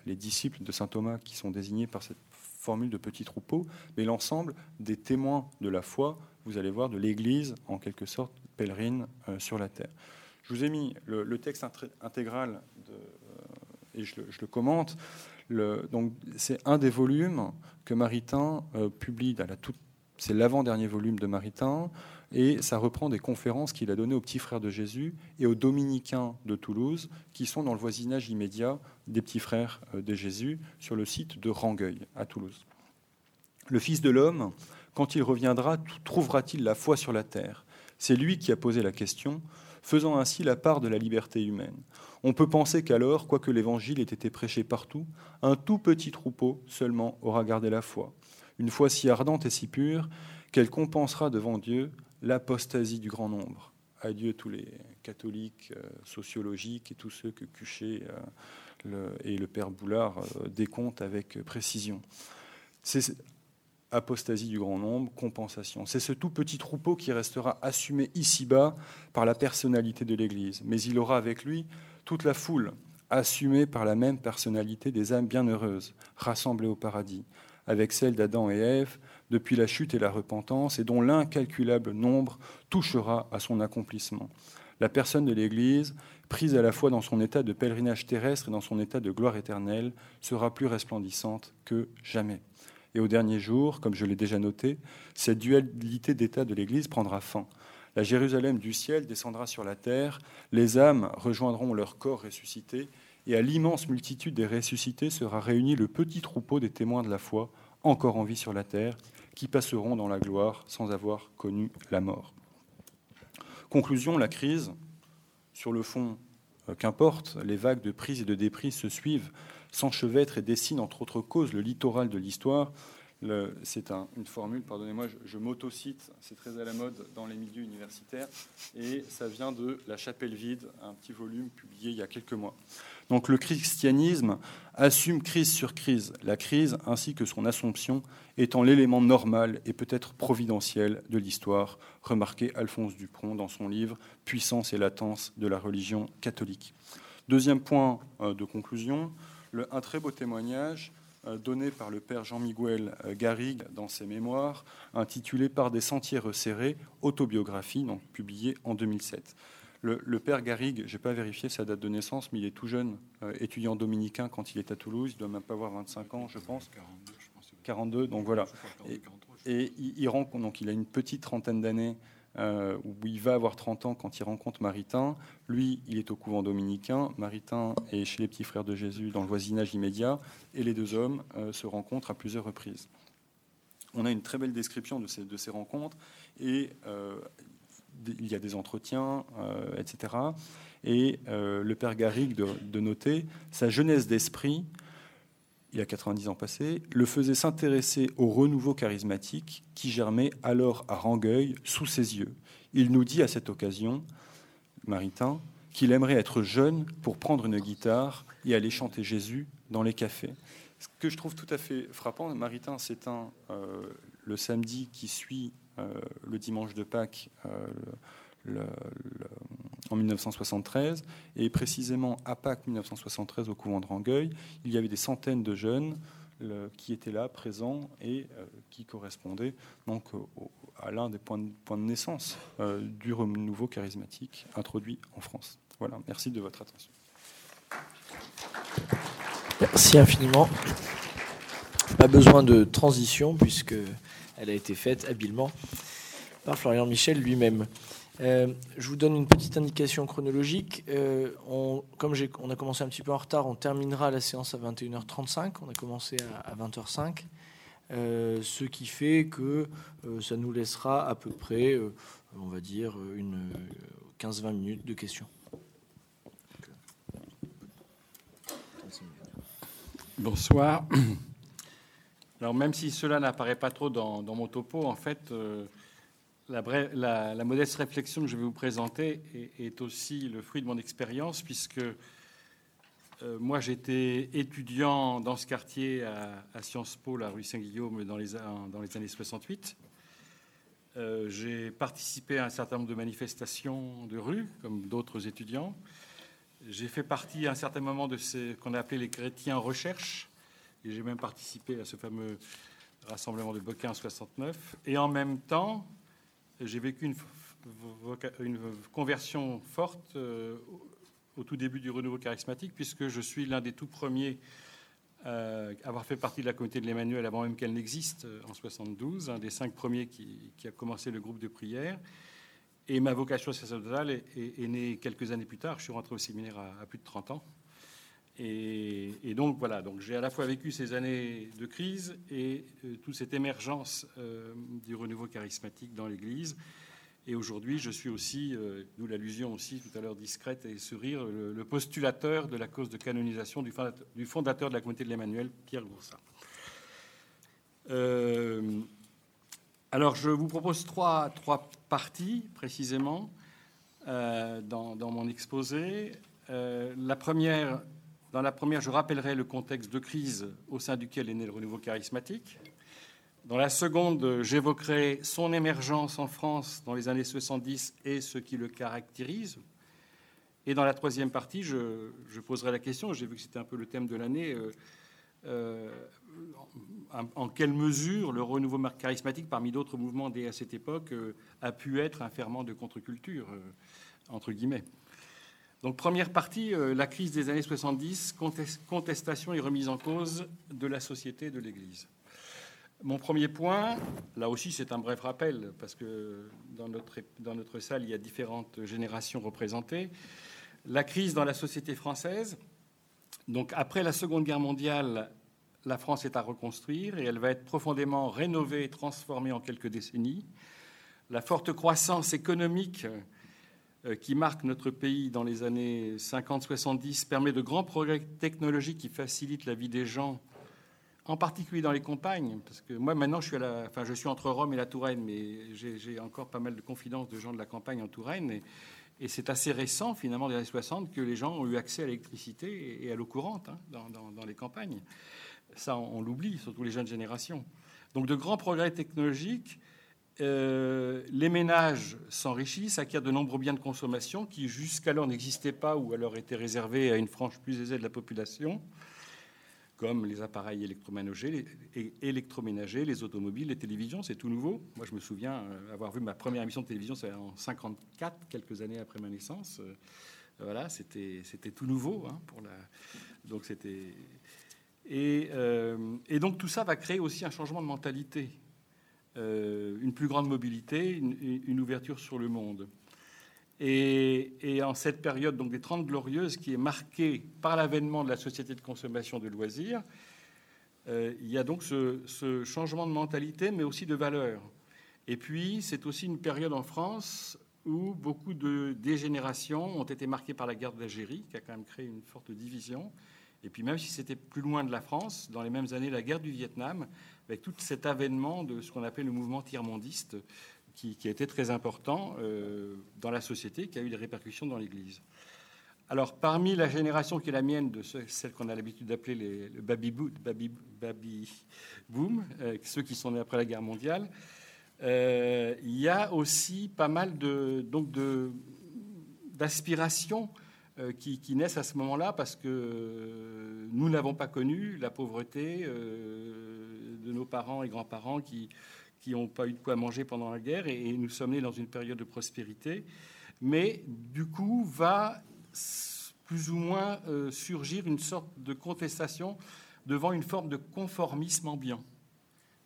les disciples de saint Thomas qui sont désignés par cette formule de petit troupeau, mais l'ensemble des témoins de la foi, vous allez voir, de l'Église en quelque sorte pèlerine euh, sur la terre. Je vous ai mis le, texte intégral euh, et je le, commente. donc, c'est un des volumes que Maritain euh, publie. C'est l'avant-dernier volume de Maritain, et ça reprend des conférences qu'il a données aux petits frères de Jésus et aux dominicains de Toulouse, qui sont dans le voisinage immédiat des petits frères euh, de Jésus, sur le site de Rangueil, à Toulouse. Le Fils de l'homme, quand il reviendra, trouvera-t-il la foi sur la terre? C'est lui qui a posé la question faisant ainsi la part de la liberté humaine. On peut penser qu'alors, quoique l'Évangile ait été prêché partout, un tout petit troupeau seulement aura gardé la foi, une foi si ardente et si pure qu'elle compensera devant Dieu l'apostasie du grand nombre. Adieu tous les catholiques euh, sociologiques et tous ceux que Cuchet euh, et le père Boulard euh, décomptent avec précision. Apostasie du grand nombre, compensation. C'est ce tout petit troupeau qui restera assumé ici-bas par la personnalité de l'Église, mais il aura avec lui toute la foule, assumée par la même personnalité des âmes bienheureuses, rassemblées au paradis, avec celle d'Adam et Ève, depuis la chute et la repentance, et dont l'incalculable nombre touchera à son accomplissement. La personne de l'Église, prise à la fois dans son état de pèlerinage terrestre et dans son état de gloire éternelle, sera plus resplendissante que jamais. Et au dernier jour, comme je l'ai déjà noté, cette dualité d'état de l'Église prendra fin. La Jérusalem du ciel descendra sur la terre, les âmes rejoindront leur corps ressuscité, et à l'immense multitude des ressuscités sera réuni le petit troupeau des témoins de la foi, encore en vie sur la terre, qui passeront dans la gloire sans avoir connu la mort. Conclusion, la crise, sur le fond, euh, qu'importe, les vagues de prise et de déprise se suivent s'enchevêtre et dessine, entre autres causes, le littoral de l'histoire. C'est une formule, pardonnez-moi, je, je m'auto-cite, c'est très à la mode dans les milieux universitaires, et ça vient de La Chapelle vide, un petit volume publié il y a quelques mois. Donc le christianisme assume crise sur crise, la crise ainsi que son assomption étant l'élément normal et peut-être providentiel de l'histoire, remarquait Alphonse Dupron dans son livre Puissance et latence de la religion catholique. Deuxième point euh, de conclusion, un très beau témoignage euh, donné par le père Jean-Miguel euh, Garrigue dans ses mémoires, intitulé Par des sentiers resserrés, autobiographie, donc publié en 2007. Le, père Garrigue, je n'ai pas vérifié sa date de naissance, mais il est tout jeune, euh, étudiant dominicain quand il est à Toulouse, il doit même pas avoir 25 ans, je pense. 42, je pense. 42, donc voilà. Et, et il, il, donc il a une petite trentaine d'années euh, où il va avoir 30 ans quand il rencontre Maritain. Lui, il est au couvent dominicain. Maritain est chez les petits frères de Jésus dans le voisinage immédiat. Et les deux hommes euh, se rencontrent à plusieurs reprises. On a une très belle description de ces, rencontres. Et euh, il y a des entretiens, etc. Et le père Garrigue de noter sa jeunesse d'esprit il a 90 ans passés, le faisait s'intéresser au renouveau charismatique qui germait alors à Rangueil sous ses yeux. Il nous dit à cette occasion, Maritain, qu'il aimerait être jeune pour prendre une guitare et aller chanter Jésus dans les cafés. Ce que je trouve tout à fait frappant, Maritain s'éteint euh, le samedi qui suit euh, le dimanche de Pâques euh, en 1973, et précisément à Pâques 1973 au couvent de Rangueil, il y avait des centaines de jeunes qui étaient là, présents, et qui correspondaient donc à l'un des points de, naissance du renouveau charismatique introduit en France. Voilà, merci de votre attention. Merci infiniment. Pas besoin de transition puisque elle a été faite habilement par Florian Michel lui-même. Euh, je vous donne une petite indication chronologique. Euh, comme on a commencé un petit peu en retard, on terminera la séance à 21h35. On a commencé à, 20h05. Euh, ce qui fait que ça nous laissera à peu près, on va dire, une 15-20 minutes de questions. Bonsoir. Alors même si cela n'apparaît pas trop dans, mon topo, en fait, la, modeste réflexion que je vais vous présenter est, aussi le fruit de mon expérience, puisque euh, moi j'étais étudiant dans ce quartier à, Sciences Po, la rue Saint-Guillaume, dans les, années 68. Euh, j'ai participé à un certain nombre de manifestations de rue, comme d'autres étudiants. J'ai fait partie à un certain moment de ce qu'on a appelé les chrétiens en recherche, et j'ai même participé à ce fameux rassemblement de Bequin en 69. Et en même temps, j'ai vécu une, conversion forte euh, au tout début du renouveau charismatique, puisque je suis l'un des tout premiers à avoir fait partie de la communauté de l'Emmanuel avant même qu'elle n'existe euh, en 72, un des cinq premiers qui, a commencé le groupe de prière. Et ma vocation sacerdotale est, née quelques années plus tard. Je suis rentré au séminaire à, plus de 30 ans. Et, donc voilà, donc j'ai à la fois vécu ces années de crise et euh, toute cette émergence euh, du renouveau charismatique dans l'Église. Et aujourd'hui, je suis aussi, euh, d'où l'allusion aussi tout à l'heure discrète et sourire, le, postulateur de la cause de canonisation du fondateur, du fondateur de la communauté de l'Emmanuel, Pierre Goursat. Alors, je vous propose trois, trois parties, précisément, euh, dans, mon exposé. Euh, la première, dans la première, je rappellerai le contexte de crise au sein duquel est né le renouveau charismatique. Dans la seconde, j'évoquerai son émergence en France dans les années 70 et ce qui le caractérise. Et dans la troisième partie, je, poserai la question, j'ai vu que c'était un peu le thème de l'année, euh, en quelle mesure le renouveau charismatique, parmi d'autres mouvements dès à cette époque, euh, a pu être un ferment de contre-culture, euh, entre guillemets. Donc première partie, euh, la crise des années 70, contestation et remise en cause de la société et de l'Église. Mon premier point, là aussi c'est un bref rappel, parce que dans notre, dans notre salle, il y a différentes générations représentées. La crise dans la société française, donc après la Seconde Guerre mondiale, la France est à reconstruire et elle va être profondément rénovée et transformée en quelques décennies. La forte croissance économique qui marque notre pays dans les années 50-70 permet de grands progrès technologiques qui facilitent la vie des gens, en particulier dans les campagnes. Parce que moi, maintenant, je suis, enfin, je suis entre Rome et la Touraine, mais j'ai encore pas mal de confidences de gens de la campagne en Touraine. Et, c'est assez récent, finalement, des années 60, que les gens ont eu accès à l'électricité et à l'eau courante hein, dans, les campagnes. Ça, on, l'oublie, surtout les jeunes générations. Donc de grands progrès technologiques, euh, les ménages s'enrichissent, acquièrent de nombreux biens de consommation qui jusqu'alors n'existaient pas ou alors étaient réservés à une frange plus aisée de la population, comme les appareils électroménagers, les, automobiles, les télévisions, c'est tout nouveau. Moi, je me souviens euh, avoir vu ma première émission de télévision, c'est en 54, quelques années après ma naissance. Euh, voilà, c'était tout nouveau hein. Donc c'était et, donc tout ça va créer aussi un changement de mentalité, une plus grande mobilité, une, ouverture sur le monde. Et, en cette période donc des Trente Glorieuses, qui est marquée par l'avènement de la société de consommation de loisirs, euh, il y a donc ce, ce, changement de mentalité, mais aussi de valeur. Et puis, c'est aussi une période en France où beaucoup de dégénérations ont été marquées par la guerre d'Algérie, qui a quand même créé une forte division, Et puis même si c'était plus loin de la France, dans les mêmes années, la guerre du Vietnam, avec tout cet avènement de ce qu'on appelle le mouvement tiers-mondiste, qui, a été très important euh, dans la société, qui a eu des répercussions dans l'Église. Alors, parmi la génération qui est la mienne, de celle qu'on a l'habitude d'appeler les, le baby, boom, euh, ceux qui sont nés après la guerre mondiale, euh, il y a aussi pas mal de, donc d'aspirations qui, qui, naissent à ce moment-là parce que nous n'avons pas connu la pauvreté de nos parents et grands-parents qui, qui n'ont pas eu de quoi manger pendant la guerre, et, nous sommes nés dans une période de prospérité. Mais du coup, va plus ou moins euh, surgir une sorte de contestation devant une forme de conformisme ambiant.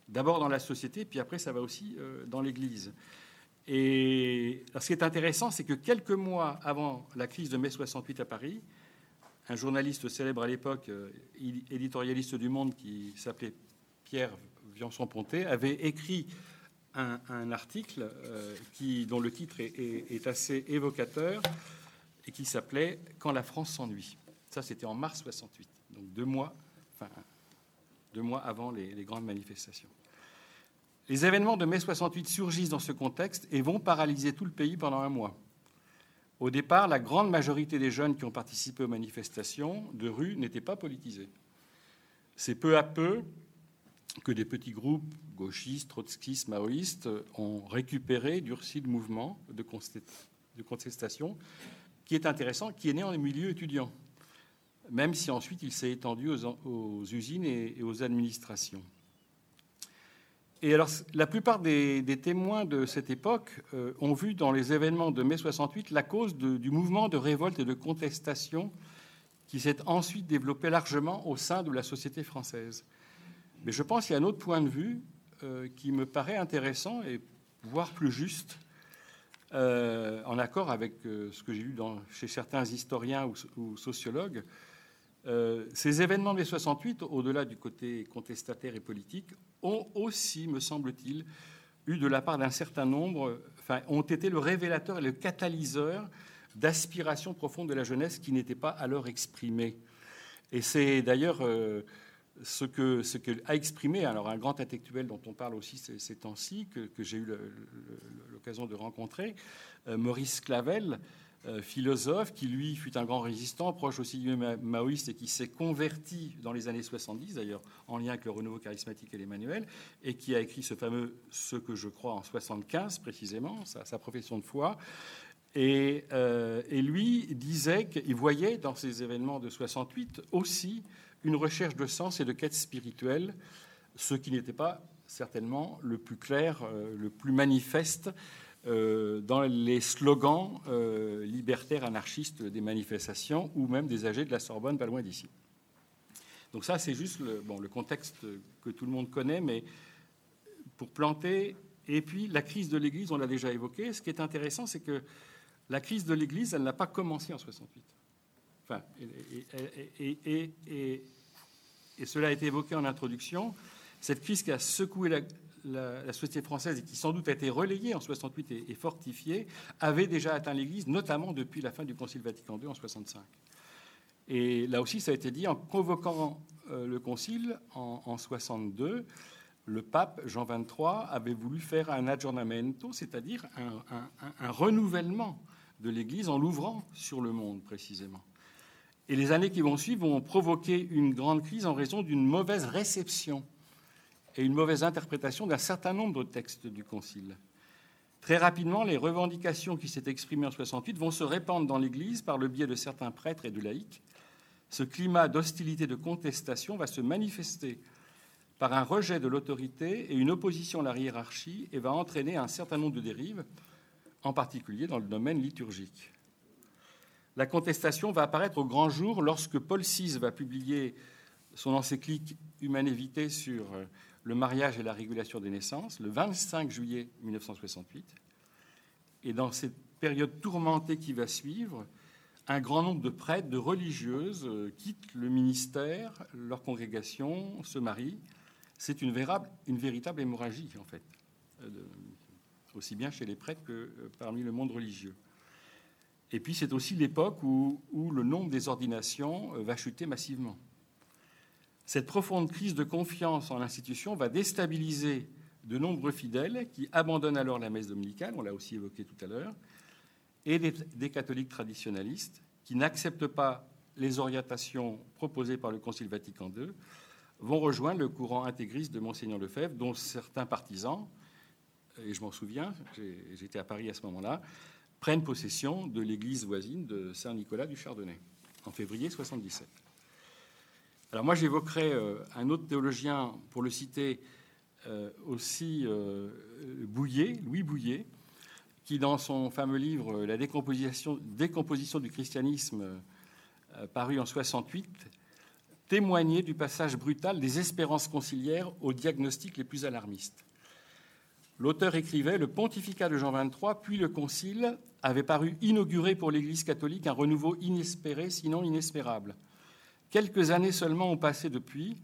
D'abord dans la société, puis après ça va aussi euh, dans l'Église. Et ce qui est intéressant, c'est que quelques mois avant la crise de mai 68 à Paris, un journaliste célèbre à l'époque, euh, éditorialiste du Monde, qui s'appelait Pierre Viançon-Ponté avait écrit un, article euh, dont le titre est, assez évocateur et qui s'appelait Quand la France s'ennuie. Ça, c'était en mars 68, donc deux mois, deux mois avant les grandes manifestations. Les événements de mai 68 surgissent dans ce contexte et vont paralyser tout le pays pendant un mois. Au départ, la grande majorité des jeunes qui ont participé aux manifestations de rue n'étaient pas politisés. C'est peu à peu que des petits groupes gauchistes, trotskistes, maoïstes ont récupéré, durci le mouvement de contestation, qui est intéressant, qui est né en milieu étudiant, même si ensuite il s'est étendu aux, usines et, aux administrations. Et alors, la plupart des, témoins de cette époque euh, ont vu dans les événements de mai 68 la cause du mouvement de révolte et de contestation qui s'est ensuite développé largement au sein de la société française. Mais je pense qu'il y a un autre point de vue euh, qui me paraît intéressant et voire plus juste, euh, en accord avec ce que j'ai lu chez certains historiens ou, sociologues. Ces événements de mai 68, au-delà du côté contestataire et politique, ont aussi, me semble-t-il, eu de la part d'un certain nombre, enfin, ont été le révélateur et le catalyseur d'aspirations profondes de la jeunesse qui n'étaient pas alors exprimées. Et c'est d'ailleurs ce que, ce que a exprimé alors un grand intellectuel dont on parle aussi ces, temps-ci, que, j'ai eu l'occasion de rencontrer, euh, Maurice Clavel, euh, philosophe, qui lui fut un grand résistant, proche aussi du maoïste et qui s'est converti dans les années 70, d'ailleurs en lien avec le renouveau charismatique et l'Emmanuel, et qui a écrit ce fameux Ce que je crois en 75 précisément, sa, profession de foi. Et, euh, et lui disait qu'il voyait dans ces événements de 68 aussi une recherche de sens et de quête spirituelle, ce qui n'était pas certainement le plus clair, euh, le plus manifeste euh, dans les slogans euh, libertaires anarchistes des manifestations ou même des âgés de la Sorbonne, pas loin d'ici. Donc ça, c'est juste le, bon, le contexte que tout le monde connaît, mais pour planter. Et puis la crise de l'Église, on l'a déjà évoqué. Ce qui est intéressant, c'est que la crise de l'Église, elle n'a pas commencé en 68. Enfin, et, et, cela a été évoqué en introduction, cette crise qui a secoué la, société française qui sans doute a été relayée en 68 et, fortifiée, avait déjà atteint l'Église, notamment depuis la fin du Concile Vatican II en 65. Et là aussi, ça a été dit, en convoquant euh, le Concile en, en 62, le pape Jean XXIII avait voulu faire un aggiornamento, c'est-à-dire un, renouvellement de l'Église en l'ouvrant sur le monde précisément. Et les années qui vont suivre vont provoquer une grande crise en raison d'une mauvaise réception et une mauvaise interprétation d'un certain nombre de textes du Concile. Très rapidement, les revendications qui s'étaient exprimées en 68 vont se répandre dans l'Église par le biais de certains prêtres et de laïcs. Ce climat d'hostilité, de contestation va se manifester par un rejet de l'autorité et une opposition à la hiérarchie et va entraîner un certain nombre de dérives, en particulier dans le domaine liturgique. La contestation va apparaître au grand jour lorsque Paul VI va publier son encyclique Humane Vitae sur euh, le mariage et la régulation des naissances le 25 juillet 1968. Et dans cette période tourmentée qui va suivre, un grand nombre de prêtres, de religieuses euh, quittent le ministère, leur congrégation, se marient. C'est une, véritable hémorragie, en fait, euh, aussi bien chez les prêtres que parmi le monde religieux. Et puis c'est aussi l'époque où, le nombre des ordinations euh, va chuter massivement. Cette profonde crise de confiance en l'institution va déstabiliser de nombreux fidèles qui abandonnent alors la messe dominicale, on l'a aussi évoqué tout à l'heure, et des, catholiques traditionnalistes qui n'acceptent pas les orientations proposées par le Concile Vatican II, vont rejoindre le courant intégriste de Monseigneur Lefebvre, dont certains partisans, et je m'en souviens, j'étais à Paris à ce moment-là, prennent possession de l'église voisine de Saint-Nicolas du Chardonnay en février 77. Alors moi j'évoquerai euh, un autre théologien, pour le citer euh, aussi, euh, Bouillet, Louis Bouillet, qui dans son fameux livre La décomposition, du christianisme, paru en 68, témoignait du passage brutal des espérances conciliaires aux diagnostics les plus alarmistes. L'auteur écrivait Le pontificat de Jean XXIII, puis le Concile, avait paru inaugurer pour l'Église catholique un renouveau inespéré, sinon inespérable. Quelques années seulement ont passé depuis,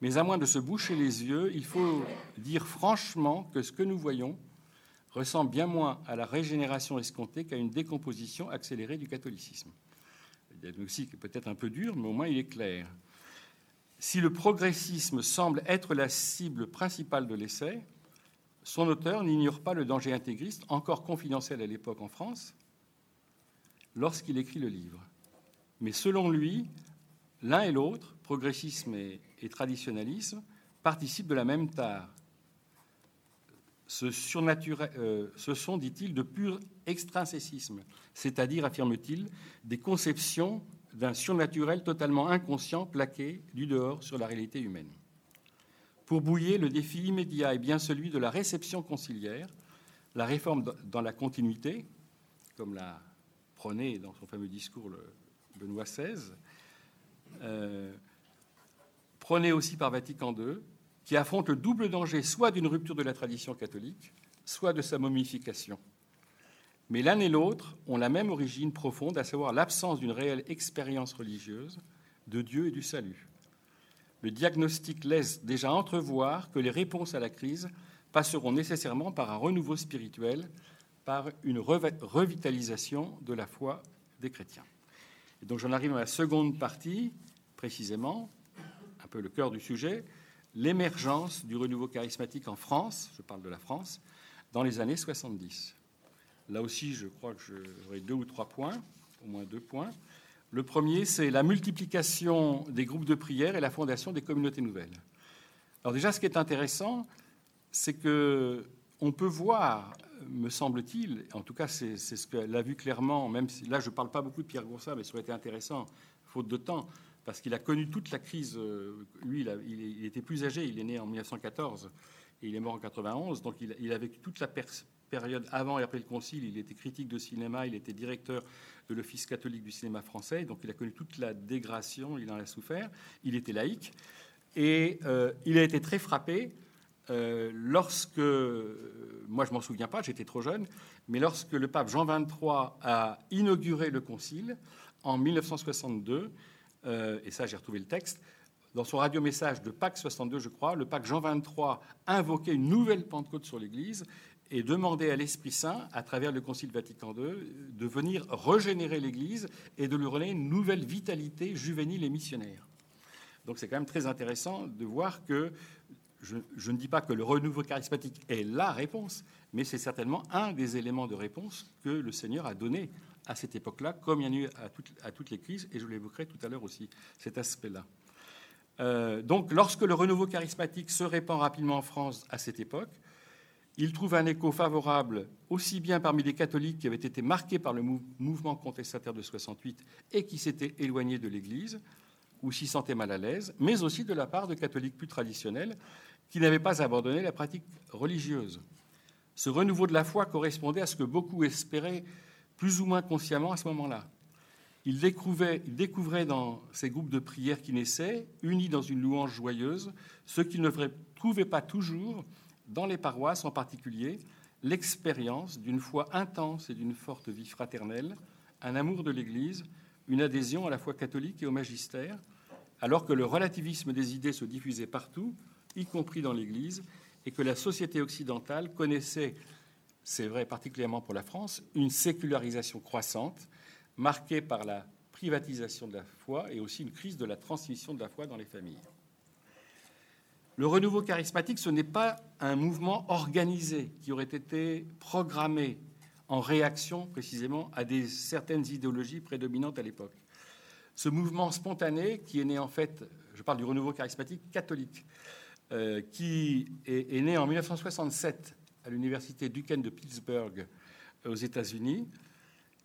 mais à moins de se boucher les yeux, il faut dire franchement que ce que nous voyons ressemble bien moins à la régénération escomptée qu'à une décomposition accélérée du catholicisme. Le diagnostic est peut-être un peu dur, mais au moins il est clair. Si le progressisme semble être la cible principale de l'essai, son auteur n'ignore pas le danger intégriste, encore confidentiel à l'époque en France, lorsqu'il écrit le livre. Mais selon lui, l'un et l'autre, progressisme et, traditionnalisme, participent de la même tare. Ce, euh, sont, dit-il, de pur extrinsécisme, c'est-à-dire, affirme-t-il, des conceptions d'un surnaturel totalement inconscient plaqué du dehors sur la réalité humaine. Pour Bouillet, le défi immédiat est bien celui de la réception conciliaire, la réforme dans la continuité, comme l'a prôné dans son fameux discours le Benoît XVI, euh, prôné aussi par Vatican II, qui affronte le double danger soit d'une rupture de la tradition catholique, soit de sa momification. Mais l'un et l'autre ont la même origine profonde, à savoir l'absence d'une réelle expérience religieuse de Dieu et du salut le diagnostic laisse déjà entrevoir que les réponses à la crise passeront nécessairement par un renouveau spirituel, par une revitalisation de la foi des chrétiens. Donc j'en arrive à la seconde partie, précisément, un peu le cœur du sujet, l'émergence du renouveau charismatique en France, je parle de la France, dans les années 70. Là aussi, je crois que j'aurai deux ou trois points, au moins deux points. Le premier, c'est la multiplication des groupes de prière et la fondation des communautés nouvelles. Alors déjà, ce qui est intéressant, c'est que on peut voir, me semble-t-il, en tout cas c'est ce qu'elle a vu clairement, même si là je ne parle pas beaucoup de Pierre Goursat, mais ça aurait été intéressant, faute de temps, parce qu'il a connu toute la crise, euh, lui il, était plus âgé, il est né en 1914 et il est mort en 91, donc il, il a vécu toute la période avant et après le Concile, il était critique de cinéma, il était directeur de l'Office catholique du cinéma français, donc il a connu toute la dégradation, il en a souffert. Il était laïque et euh, il a été très frappé euh, lorsque, moi je m'en souviens pas, j'étais trop jeune, mais lorsque le pape Jean XXIII a inauguré le concile en 1962, euh, et ça j'ai retrouvé le texte, dans son radio-message de Pâques 62, je crois, le pape Jean XXIII invoquait une nouvelle Pentecôte sur l'Église et demander à l'Esprit Saint, à travers le Concile Vatican II, de venir régénérer l'Église et de lui redonner une nouvelle vitalité juvénile et missionnaire. Donc c'est quand même très intéressant de voir que je, ne dis pas que le renouveau charismatique est la réponse, mais c'est certainement un des éléments de réponse que le Seigneur a donné à cette époque-là, comme il y a eu à, à toutes les crises, et je l'évoquerai tout à l'heure aussi, cet aspect-là. Euh, donc lorsque le renouveau charismatique se répand rapidement en France à cette époque, il trouve un écho favorable aussi bien parmi les catholiques qui avaient été marqués par le mouvement contestataire de 68 et qui s'étaient éloignés de l'Église ou s'y sentaient mal à l'aise, mais aussi de la part de catholiques plus traditionnels qui n'avaient pas abandonné la pratique religieuse. Ce renouveau de la foi correspondait à ce que beaucoup espéraient plus ou moins consciemment à ce moment-là. Ils découvraient, dans ces groupes de prière qui naissaient, unis dans une louange joyeuse, ce qu'ils ne trouvaient pas toujours dans les paroisses en particulier, l'expérience d'une foi intense et d'une forte vie fraternelle, un amour de l'Église, une adhésion à la foi catholique et au magistère, alors que le relativisme des idées se diffusait partout, y compris dans l'Église, et que la société occidentale connaissait, c'est vrai particulièrement pour la France, une sécularisation croissante, marquée par la privatisation de la foi et aussi une crise de la transmission de la foi dans les familles. Le renouveau charismatique, ce n'est pas un mouvement organisé qui aurait été programmé en réaction précisément à des, certaines idéologies prédominantes à l'époque. Ce mouvement spontané, qui est né en fait, je parle du renouveau charismatique catholique, euh, qui est, né en 1967 à l'université Duquesne de Pittsburgh aux États-Unis,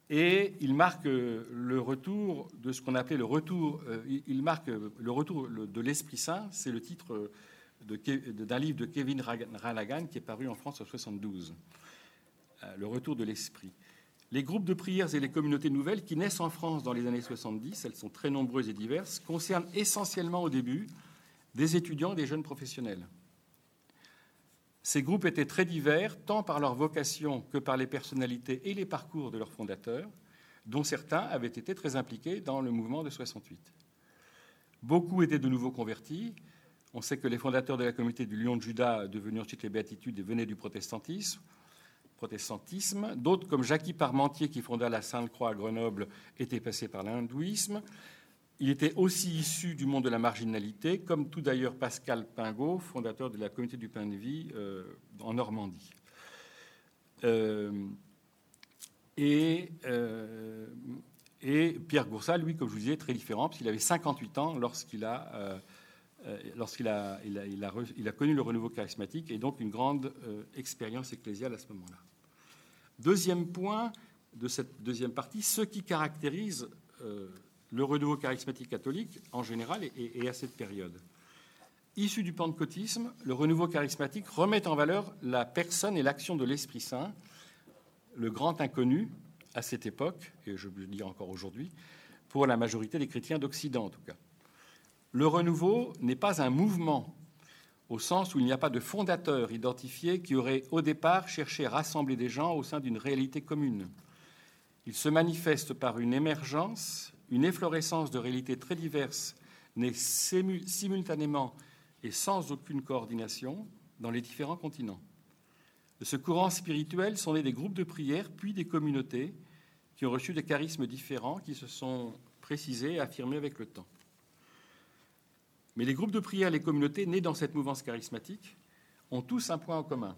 et il marque le retour de ce qu'on appelait le retour, euh, il marque le retour de l'Esprit Saint, c'est le titre d'un livre de Kevin Ranagan qui est paru en France en 72. Euh, le retour de l'esprit. Les groupes de prières et les communautés nouvelles qui naissent en France dans les années 70, elles sont très nombreuses et diverses, concernent essentiellement au début des étudiants et des jeunes professionnels. Ces groupes étaient très divers, tant par leur vocation que par les personnalités et les parcours de leurs fondateurs, dont certains avaient été très impliqués dans le mouvement de 68. Beaucoup étaient de nouveaux convertis. On sait que les fondateurs de la communauté du Lion de Judas, devenus ensuite les Béatitudes, venaient du protestantisme protestantisme. D'autres, comme Jacques Parmentier, qui fonda la Sainte-Croix à Grenoble, étaient passés par l'hindouisme. Il était aussi issu du monde de la marginalité, comme tout d'ailleurs Pascal Pingot, fondateur de la communauté du pain de vie euh, en Normandie. Euh, et, euh, et, Pierre Goursat, lui, comme je vous disais, très différent, parce qu'il avait 58 ans lorsqu'il a lorsqu'il a, connu le renouveau charismatique et donc une grande expérience ecclésiale à ce moment-là. Deuxième point de cette deuxième partie, ce qui caractérise le renouveau charismatique catholique en général et, à cette période. Issu du pentecôtisme, le renouveau charismatique remet en valeur la personne et l'action de l'Esprit Saint, le grand inconnu à cette époque, et je veux dire encore aujourd'hui, pour la majorité des chrétiens d'Occident en tout cas. Le renouveau n'est pas un mouvement, au sens où il n'y a pas de fondateur identifié qui aurait au départ cherché à rassembler des gens au sein d'une réalité commune. Il se manifeste par une émergence, une efflorescence de réalités très diverses, nées simultanément et sans aucune coordination dans les différents continents. De ce courant spirituel sont nés des groupes de prière, puis des communautés qui ont reçu des charismes différents qui se sont précisés et affirmés avec le temps. Mais les groupes de prière, les communautés nées dans cette mouvance charismatique ont tous un point en commun.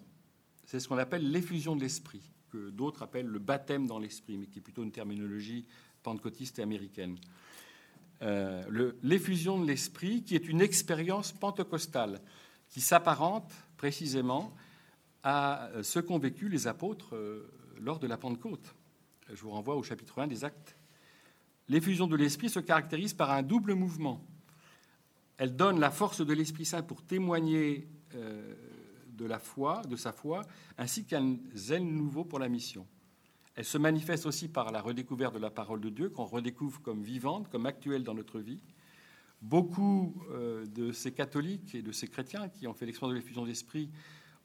C'est ce qu'on appelle l'effusion de l'esprit, que d'autres appellent le baptême dans l'esprit, mais qui est plutôt une terminologie pentecôtiste et américaine. Euh, l'effusion de l'esprit, qui est une expérience pentecostale, qui s'apparente précisément à ce qu'ont vécu les apôtres euh, lors de la Pentecôte. Je vous renvoie au chapitre 1 des Actes. L'effusion de l'esprit se caractérise par un double mouvement elle donne la force de l'Esprit Saint pour témoigner euh, de la foi, de sa foi, ainsi qu'un zèle nouveau pour la mission. Elle se manifeste aussi par la redécouverte de la parole de Dieu, qu'on redécouvre comme vivante, comme actuelle dans notre vie. Beaucoup euh, de ces catholiques et de ces chrétiens qui ont fait l'expérience de l'effusion d'esprit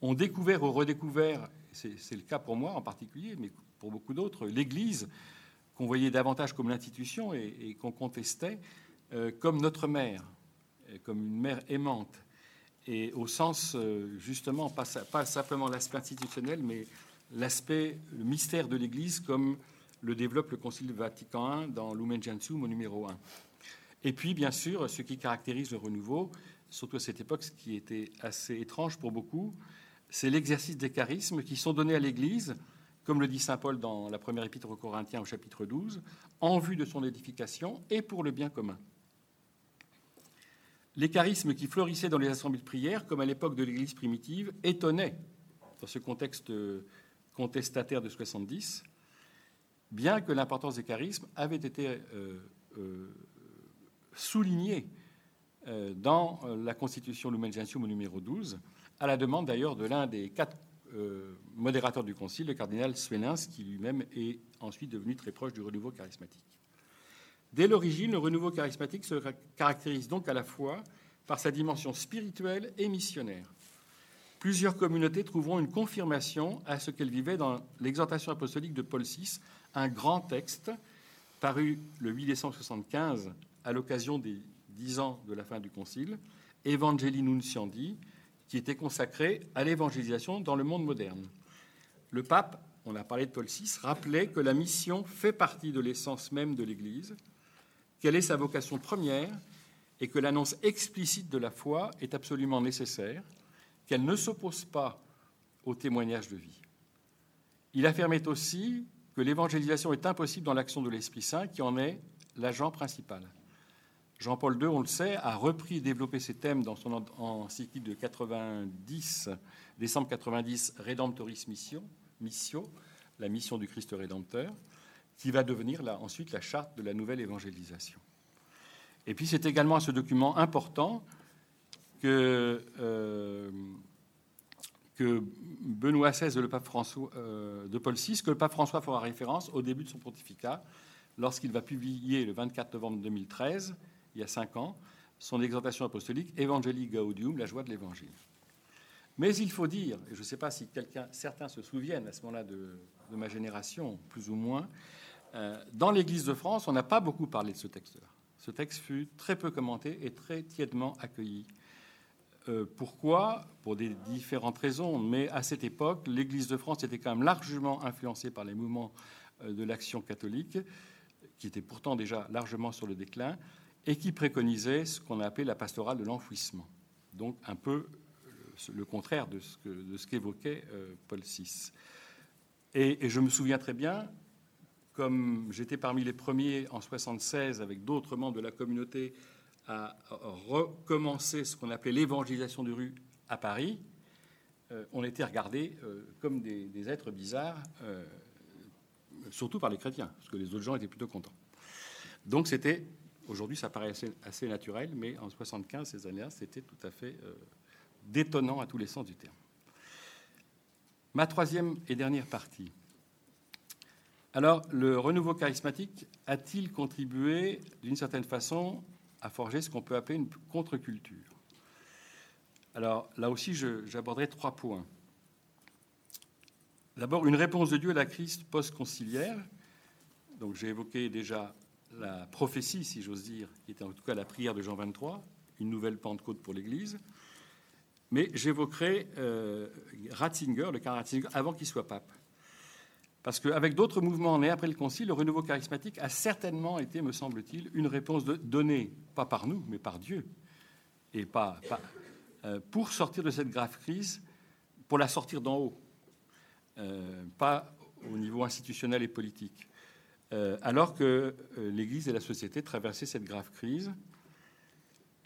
ont découvert ou redécouvert, c'est le cas pour moi en particulier, mais pour beaucoup d'autres, l'Église, qu'on voyait davantage comme l'institution et, qu'on contestait, euh, comme notre mère, comme une mère aimante, et au sens euh, justement, pas simplement l'aspect institutionnel, mais l'aspect, le mystère de l'Église, comme le développe le Concile Vatican I dans Lumen au numéro 1. Et puis, bien sûr, ce qui caractérise le renouveau, surtout à cette époque, ce qui était assez étrange pour beaucoup, c'est l'exercice des charismes qui sont donnés à l'Église, comme le dit Saint Paul dans la première épître aux Corinthiens au chapitre 12, en vue de son édification et pour le bien commun les charismes qui florissaient dans les assemblées de prière, comme à l'époque de l'Église primitive, étonnaient dans ce contexte contestataire de 70, bien que l'importance des charismes avait été euh, euh, soulignée euh, dans la Constitution Lumen Gentium au numéro 12, à la demande d'ailleurs de l'un des quatre modérateurs du Concile, le cardinal Svenens, qui lui-même est ensuite devenu très proche du renouveau charismatique. Dès l'origine, le renouveau charismatique se caractérise donc à la fois par sa dimension spirituelle et missionnaire. Plusieurs communautés trouveront une confirmation à ce qu'elles vivaient dans l'exhortation apostolique de Paul VI, un grand texte paru le 8 décembre 1975 à l'occasion des dix ans de la fin du Concile, Evangelii Nunciandi, qui était consacré à l'évangélisation dans le monde moderne. Le pape, on a parlé de Paul VI, rappelait que la mission fait partie de l'essence même de l'Église, quelle est sa vocation première et que l'annonce explicite de la foi est absolument nécessaire, qu'elle ne s'oppose pas au témoignage de vie. Il affirmait aussi que l'évangélisation est impossible dans l'action de l'Esprit Saint, qui en est l'agent principal. Jean-Paul II, on le sait, a repris et développé ces thèmes dans son encyclique de 90, décembre 90, Redemptoris Mission, Missio, la mission du Christ Rédempteur, qui va devenir ensuite la charte de la nouvelle évangélisation. Et puis c'est également ce document important que, euh, que Benoît XVI le pape euh, de Paul VI, que le pape François fera référence au début de son pontificat, lorsqu'il va publier le 24 novembre 2013 il y a cinq ans, son exhortation apostolique Evangelii Gaudium, la joie de l'évangile. Mais il faut dire, et je ne sais pas si certains se souviennent à ce moment-là de, ma génération, plus ou moins, euh, dans l'Église de France, on n'a pas beaucoup parlé de ce texte-là. Ce texte fut très peu commenté et très tièdement accueilli. Euh, pourquoi? Pour des différentes raisons, mais à cette époque, l'Église de France était quand même largement influencée par les mouvements euh, de l'action catholique, qui étaient pourtant déjà largement sur le déclin, et qui préconisait ce qu'on a appelé la pastorale de l'enfouissement. Donc un peu le contraire de ce qu'évoquait euh, Paul VI. Et, je me souviens très bien, comme j'étais parmi les premiers en 76 avec d'autres membres de la communauté à recommencer ce qu'on appelait l'évangélisation de rue à Paris, euh, on était regardés euh, comme des, êtres bizarres, surtout par les chrétiens, parce que les autres gens étaient plutôt contents. Donc c'était Aujourd'hui, ça paraît assez, naturel, mais en 75, ces années-là, c'était tout à fait euh, détonnant à tous les sens du terme. Ma troisième et dernière partie. Alors, le renouveau charismatique a-t-il contribué, d'une certaine façon, à forger ce qu'on peut appeler une contre-culture Alors, là aussi, j'aborderai trois points. D'abord, une réponse de Dieu à la crise post-conciliaire. Donc, j'ai évoqué déjà la prophétie, si j'ose dire, qui était en tout cas la prière de Jean 23, une nouvelle Pentecôte pour l'Église. Mais j'évoquerai euh, Ratzinger, le cardinal Ratzinger, avant qu'il soit pape. Parce qu'avec d'autres mouvements nés après le Concile, le renouveau charismatique a certainement été, me semble-t-il, une réponse donnée, pas par nous, mais par Dieu, euh, pour sortir de cette grave crise, pour la sortir d'en haut, euh, pas au niveau institutionnel et politique. Euh, alors que l'Église et la société traversaient cette grave crise.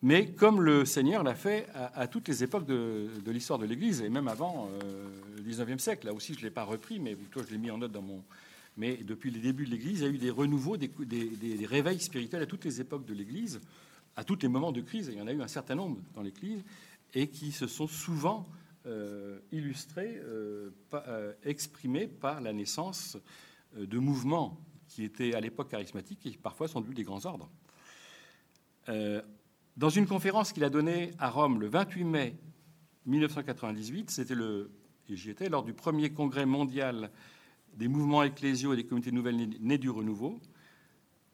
Mais comme le Seigneur l'a fait à, toutes les époques de, l'histoire de l'Église, et même avant euh, le 19e siècle, là aussi je ne l'ai pas repris, mais plutôt je l'ai mis en note dans mon... Mais depuis les débuts de l'Église, il y a eu des renouveaux, des, réveils spirituels à toutes les époques de l'Église, à tous les moments de crise, il y en a eu un certain nombre dans l'Église, et qui se sont souvent illustrés, exprimés par la naissance de mouvements qui étaient à l'époque charismatiques et qui parfois sont devenus des grands ordres. Euh, dans une conférence qu'il a donnée à Rome le 28 mai 1998, c'était le, et j'y étais, lors du premier congrès mondial des mouvements ecclésiaux et des communautés nouvelles nées du renouveau,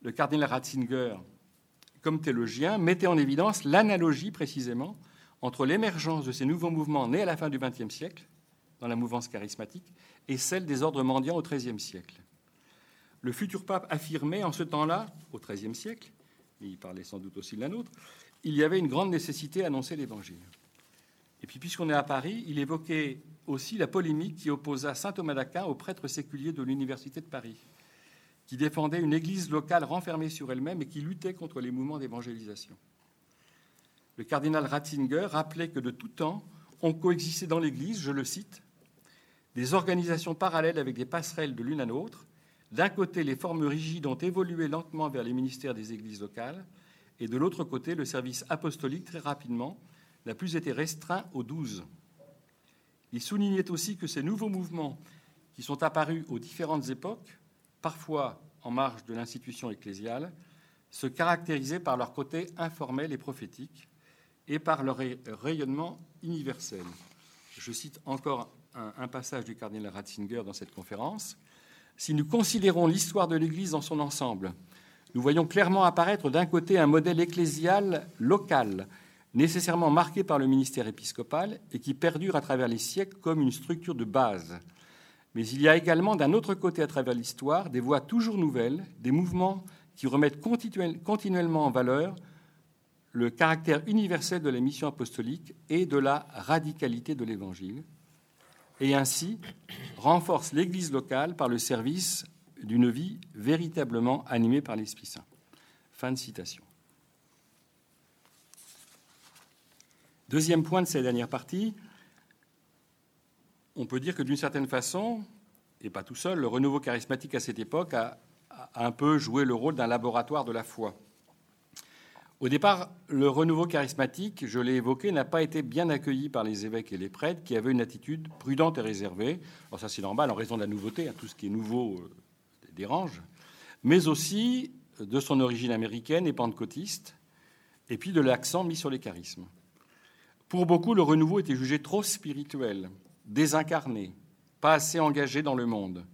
le cardinal Ratzinger, comme théologien, mettait en évidence l'analogie précisément entre l'émergence de ces nouveaux mouvements nés à la fin du XXe siècle, dans la mouvance charismatique, et celle des ordres mendiants au XIIIe siècle. Le futur pape affirmait en ce temps-là, au XIIIe siècle, et il parlait sans doute aussi de la nôtre, il y avait une grande nécessité d'annoncer l'Évangile. Et puis, puisqu'on est à Paris, il évoquait aussi la polémique qui opposa saint Thomas d'Aquin au prêtre séculier de l'Université de Paris, qui défendait une église locale renfermée sur elle-même et qui luttait contre les mouvements d'évangélisation. Le cardinal Ratzinger rappelait que de tout temps, on coexistait dans l'Église, je le cite, des organisations parallèles avec des passerelles de l'une à l'autre, d'un côté, les formes rigides ont évolué lentement vers les ministères des églises locales, et de l'autre côté, le service apostolique, très rapidement, n'a plus été restreint aux douze. Il soulignait aussi que ces nouveaux mouvements, qui sont apparus aux différentes époques, parfois en marge de l'institution ecclésiale, se caractérisaient par leur côté informel et prophétique, et par leur rayonnement universel. Je cite encore un, passage du cardinal Ratzinger dans cette conférence. Si nous considérons l'histoire de l'Église dans son ensemble, nous voyons clairement apparaître d'un côté un modèle ecclésial local, nécessairement marqué par le ministère épiscopal et qui perdure à travers les siècles comme une structure de base. Mais il y a également d'un autre côté à travers l'histoire des voies toujours nouvelles, des mouvements qui remettent continuellement en valeur le caractère universel de la mission apostolique et de la radicalité de l'Évangile, et ainsi renforce l'Église locale par le service d'une vie véritablement animée par l'Esprit Saint. Fin de citation. Deuxième point de cette dernière partie, on peut dire que d'une certaine façon, et pas tout seul, le renouveau charismatique à cette époque a, un peu joué le rôle d'un laboratoire de la foi. Au départ, le renouveau charismatique, je l'ai évoqué, n'a pas été bien accueilli par les évêques et les prêtres qui avaient une attitude prudente et réservée. Alors ça c'est normal en raison de la nouveauté, hein, tout ce qui est nouveau euh, dérange, mais aussi de son origine américaine et pentecôtiste, et puis de l'accent mis sur les charismes. Pour beaucoup, le renouveau était jugé trop spirituel, désincarné, pas assez engagé dans le monde.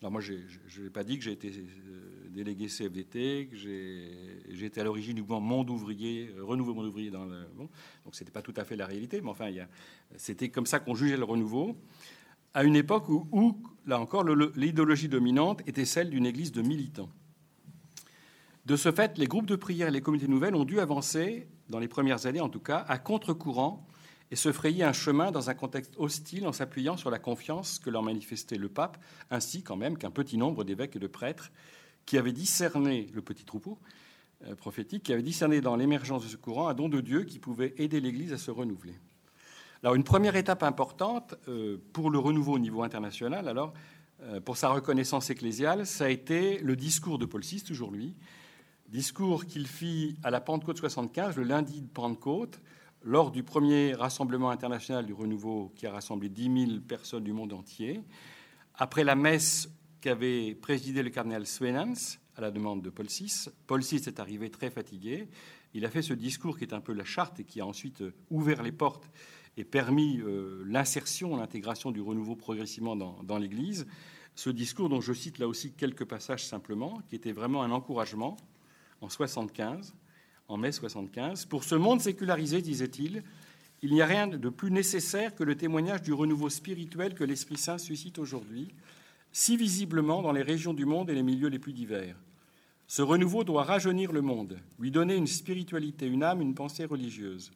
Alors moi, je n'ai pas dit que j'ai été euh, délégué CFDT, que j'ai été à l'origine du mouvement Monde ouvrier, euh, Renouveau Monde ouvrier dans le bon, donc c'était pas tout à fait la réalité, mais enfin, c'était comme ça qu'on jugeait le renouveau, à une époque où là encore, l'idéologie dominante était celle d'une église de militants. De ce fait, les groupes de prière et les communautés nouvelles ont dû avancer, dans les premières années en tout cas, à contre-courant et se frayer un chemin dans un contexte hostile en s'appuyant sur la confiance que leur manifestait le pape, ainsi quand même qu'un petit nombre d'évêques et de prêtres qui avaient discerné le petit troupeau euh, prophétique, qui avaient discerné dans l'émergence de ce courant un don de Dieu qui pouvait aider l'Église à se renouveler. Alors une première étape importante euh, pour le renouveau au niveau international, alors euh, pour sa reconnaissance ecclésiale, ça a été le discours de Paul VI, toujours lui, discours qu'il fit à la Pentecôte 75, le lundi de Pentecôte, lors du premier rassemblement international du renouveau qui a rassemblé 10 000 personnes du monde entier, après la messe qu'avait présidé le cardinal Swenans à la demande de Paul VI. Paul VI est arrivé très fatigué. Il a fait ce discours qui est un peu la charte et qui a ensuite ouvert les portes et permis euh, l'insertion, l'intégration du renouveau progressivement dans, l'Église. Ce discours dont je cite là aussi quelques passages simplement, qui était vraiment un encouragement en 75 en mai 75. Pour ce monde sécularisé, disait-il, il n'y a rien de plus nécessaire que le témoignage du renouveau spirituel que l'Esprit Saint suscite aujourd'hui, si visiblement dans les régions du monde et les milieux les plus divers. Ce renouveau doit rajeunir le monde, lui donner une spiritualité, une âme, une pensée religieuse.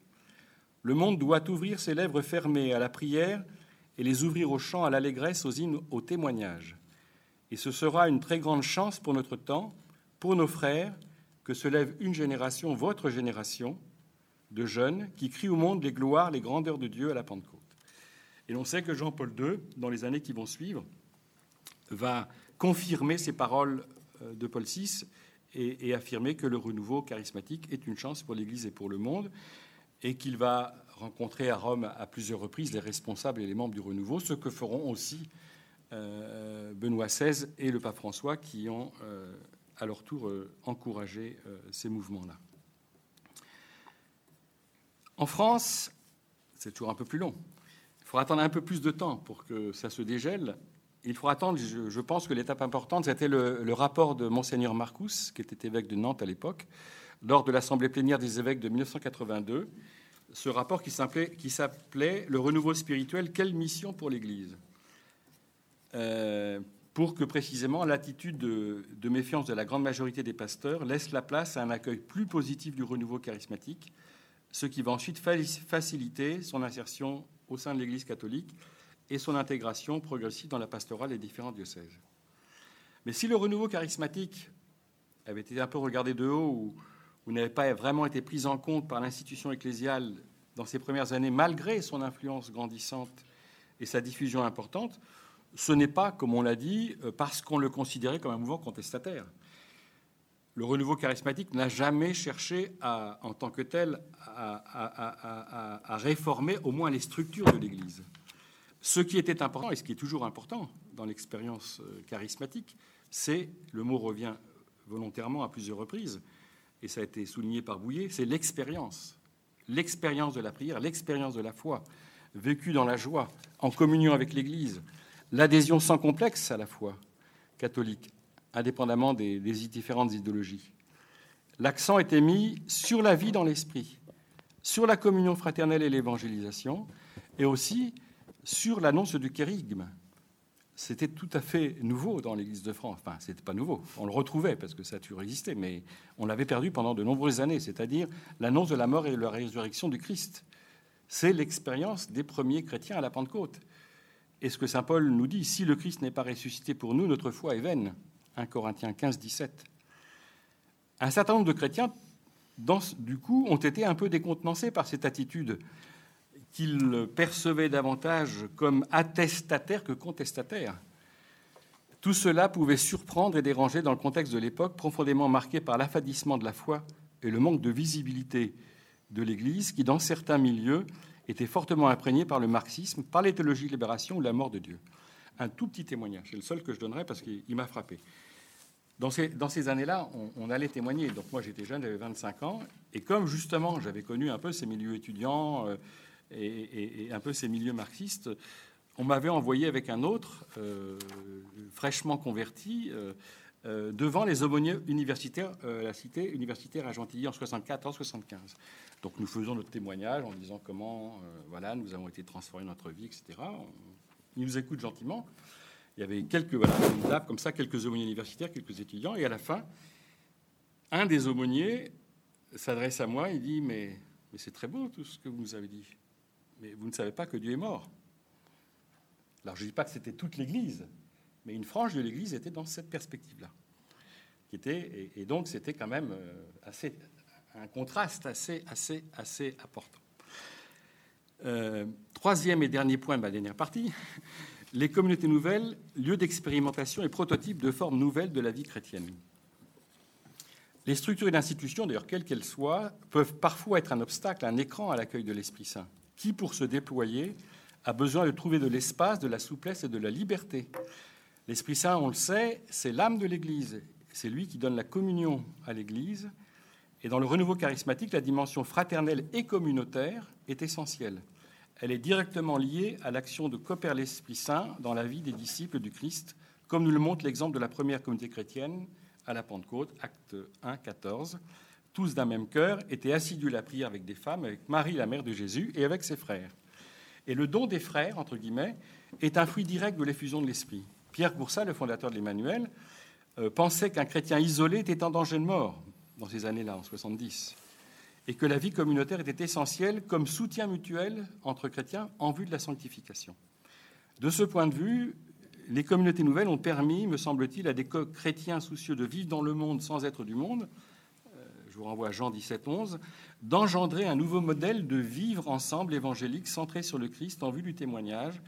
Le monde doit ouvrir ses lèvres fermées à la prière et les ouvrir au chant, à l'allégresse, aux hymnes, au témoignage. Et ce sera une très grande chance pour notre temps, pour nos frères, que se lève une génération, votre génération, de jeunes qui crient au monde les gloires, les grandeurs de Dieu à la Pentecôte. Et l'on sait que Jean-Paul II, dans les années qui vont suivre, va confirmer ces paroles euh, de Paul VI et, affirmer que le renouveau charismatique est une chance pour l'Église et pour le monde, et qu'il va rencontrer à Rome à plusieurs reprises les responsables et les membres du renouveau, ce que feront aussi euh, Benoît XVI et le pape François, qui ont euh, à leur tour euh, encourager euh, ces mouvements-là. En France, c'est toujours un peu plus long. Il faudra attendre un peu plus de temps pour que ça se dégèle. Il faudra attendre, je, pense que l'étape importante, c'était le, rapport de Monseigneur Marcus, qui était évêque de Nantes à l'époque, lors de l'Assemblée plénière des évêques de 1982. Ce rapport qui s'appelait Le renouveau spirituel, quelle mission pour l'Église? Euh, pour que précisément l'attitude de, méfiance de la grande majorité des pasteurs laisse la place à un accueil plus positif du renouveau charismatique, ce qui va ensuite faciliter son insertion au sein de l'Église catholique et son intégration progressive dans la pastorale des différents diocèses. Mais si le renouveau charismatique avait été un peu regardé de haut ou, ou n'avait pas vraiment été pris en compte par l'institution ecclésiale dans ses premières années, malgré son influence grandissante et sa diffusion importante, ce n'est pas, comme on l'a dit, euh, parce qu'on le considérait comme un mouvement contestataire. Le renouveau charismatique n'a jamais cherché, en tant que tel, à, à, réformer au moins les structures de l'Église. Ce qui était important, et ce qui est toujours important dans l'expérience euh, charismatique, c'est, le mot revient volontairement à plusieurs reprises, et ça a été souligné par Bouillet, c'est l'expérience. L'expérience de la prière, l'expérience de la foi, vécue dans la joie, en communion avec l'Église, l'adhésion sans complexe à la foi catholique, indépendamment des, différentes idéologies. L'accent était mis sur la vie dans l'esprit, sur la communion fraternelle et l'évangélisation, et aussi sur l'annonce du kérigme, c'était tout à fait nouveau dans l'Église de France. Enfin, c'était pas nouveau. On le retrouvait parce que ça a toujours existé, mais on l'avait perdu pendant de nombreuses années. C'est-à-dire l'annonce de la mort et de la résurrection du Christ. C'est l'expérience des premiers chrétiens à la Pentecôte. Et ce que saint Paul nous dit, si le Christ n'est pas ressuscité pour nous, notre foi est vaine. 1 Corinthiens 15, 17. Un certain nombre de chrétiens, du coup, ont été un peu décontenancés par cette attitude qu'ils percevaient davantage comme attestataire que contestataire. Tout cela pouvait surprendre et déranger dans le contexte de l'époque profondément marqué par l'affadissement de la foi et le manque de visibilité de l'Église qui, dans certains milieux, était fortement imprégné par le marxisme, par les théologies de libération ou la mort de Dieu. Un tout petit témoignage, c'est le seul que je donnerai parce qu'il m'a frappé. Dans ces, dans ces années-là, on, allait témoigner. Donc moi, j'étais jeune, j'avais 25 ans. Et comme justement, j'avais connu un peu ces milieux étudiants, euh, et, un peu ces milieux marxistes, on m'avait envoyé avec un autre, euh, fraîchement converti, euh, euh, devant les aumôniers universitaires, la cité universitaire à Gentilly en 74-75. Donc nous faisons notre témoignage en disant comment, voilà, nous avons été transformés dans notre vie, etc. ils nous écoutent gentiment. Il y avait quelques, comme ça, quelques aumôniers universitaires, quelques étudiants, et à la fin, un des aumôniers s'adresse à moi, il dit, mais, mais c'est très beau tout ce que vous nous avez dit mais vous ne savez pas que Dieu est mort. Alors je ne dis pas que c'était toute l'Église, mais une frange de l'Église était dans cette perspective-là. Et, donc c'était quand même euh, assez, un contraste assez, assez, assez important. Euh, troisième et dernier point de ma dernière partie, les communautés nouvelles, lieu d'expérimentation et prototype de formes nouvelles de la vie chrétienne. Les structures et l'institution, d'ailleurs quelles qu'elles soient, peuvent parfois être un obstacle, un écran à l'accueil de l'Esprit Saint qui, pour se déployer, a besoin de trouver de l'espace, de la souplesse et de la liberté. L'Esprit Saint, on le sait, c'est l'âme de l'Église. C'est lui qui donne la communion à l'Église. Et dans le renouveau charismatique, la dimension fraternelle et communautaire est essentielle. Elle est directement liée à l'action de coopère l'Esprit Saint dans la vie des disciples du Christ, comme nous le montre l'exemple de la première communauté chrétienne à la Pentecôte, acte 1, 14 tous d'un même cœur, étaient assidus à la prière avec des femmes, avec Marie, la mère de Jésus, et avec ses frères. Et le don des frères, entre guillemets, est un fruit direct de l'effusion de l'Esprit. Pierre Boursat, le fondateur de l'Emmanuel, euh, pensait qu'un chrétien isolé était en danger de mort dans ces années-là, en 70, et que la vie communautaire était essentielle comme soutien mutuel entre chrétiens en vue de la sanctification. De ce point de vue, les communautés nouvelles ont permis, me semble-t-il, à des chrétiens soucieux de vivre dans le monde sans être du monde, vous renvoie à Jean 17, 11, d'engendrer un nouveau modèle de vivre ensemble évangélique centré sur le Christ en vue du témoignage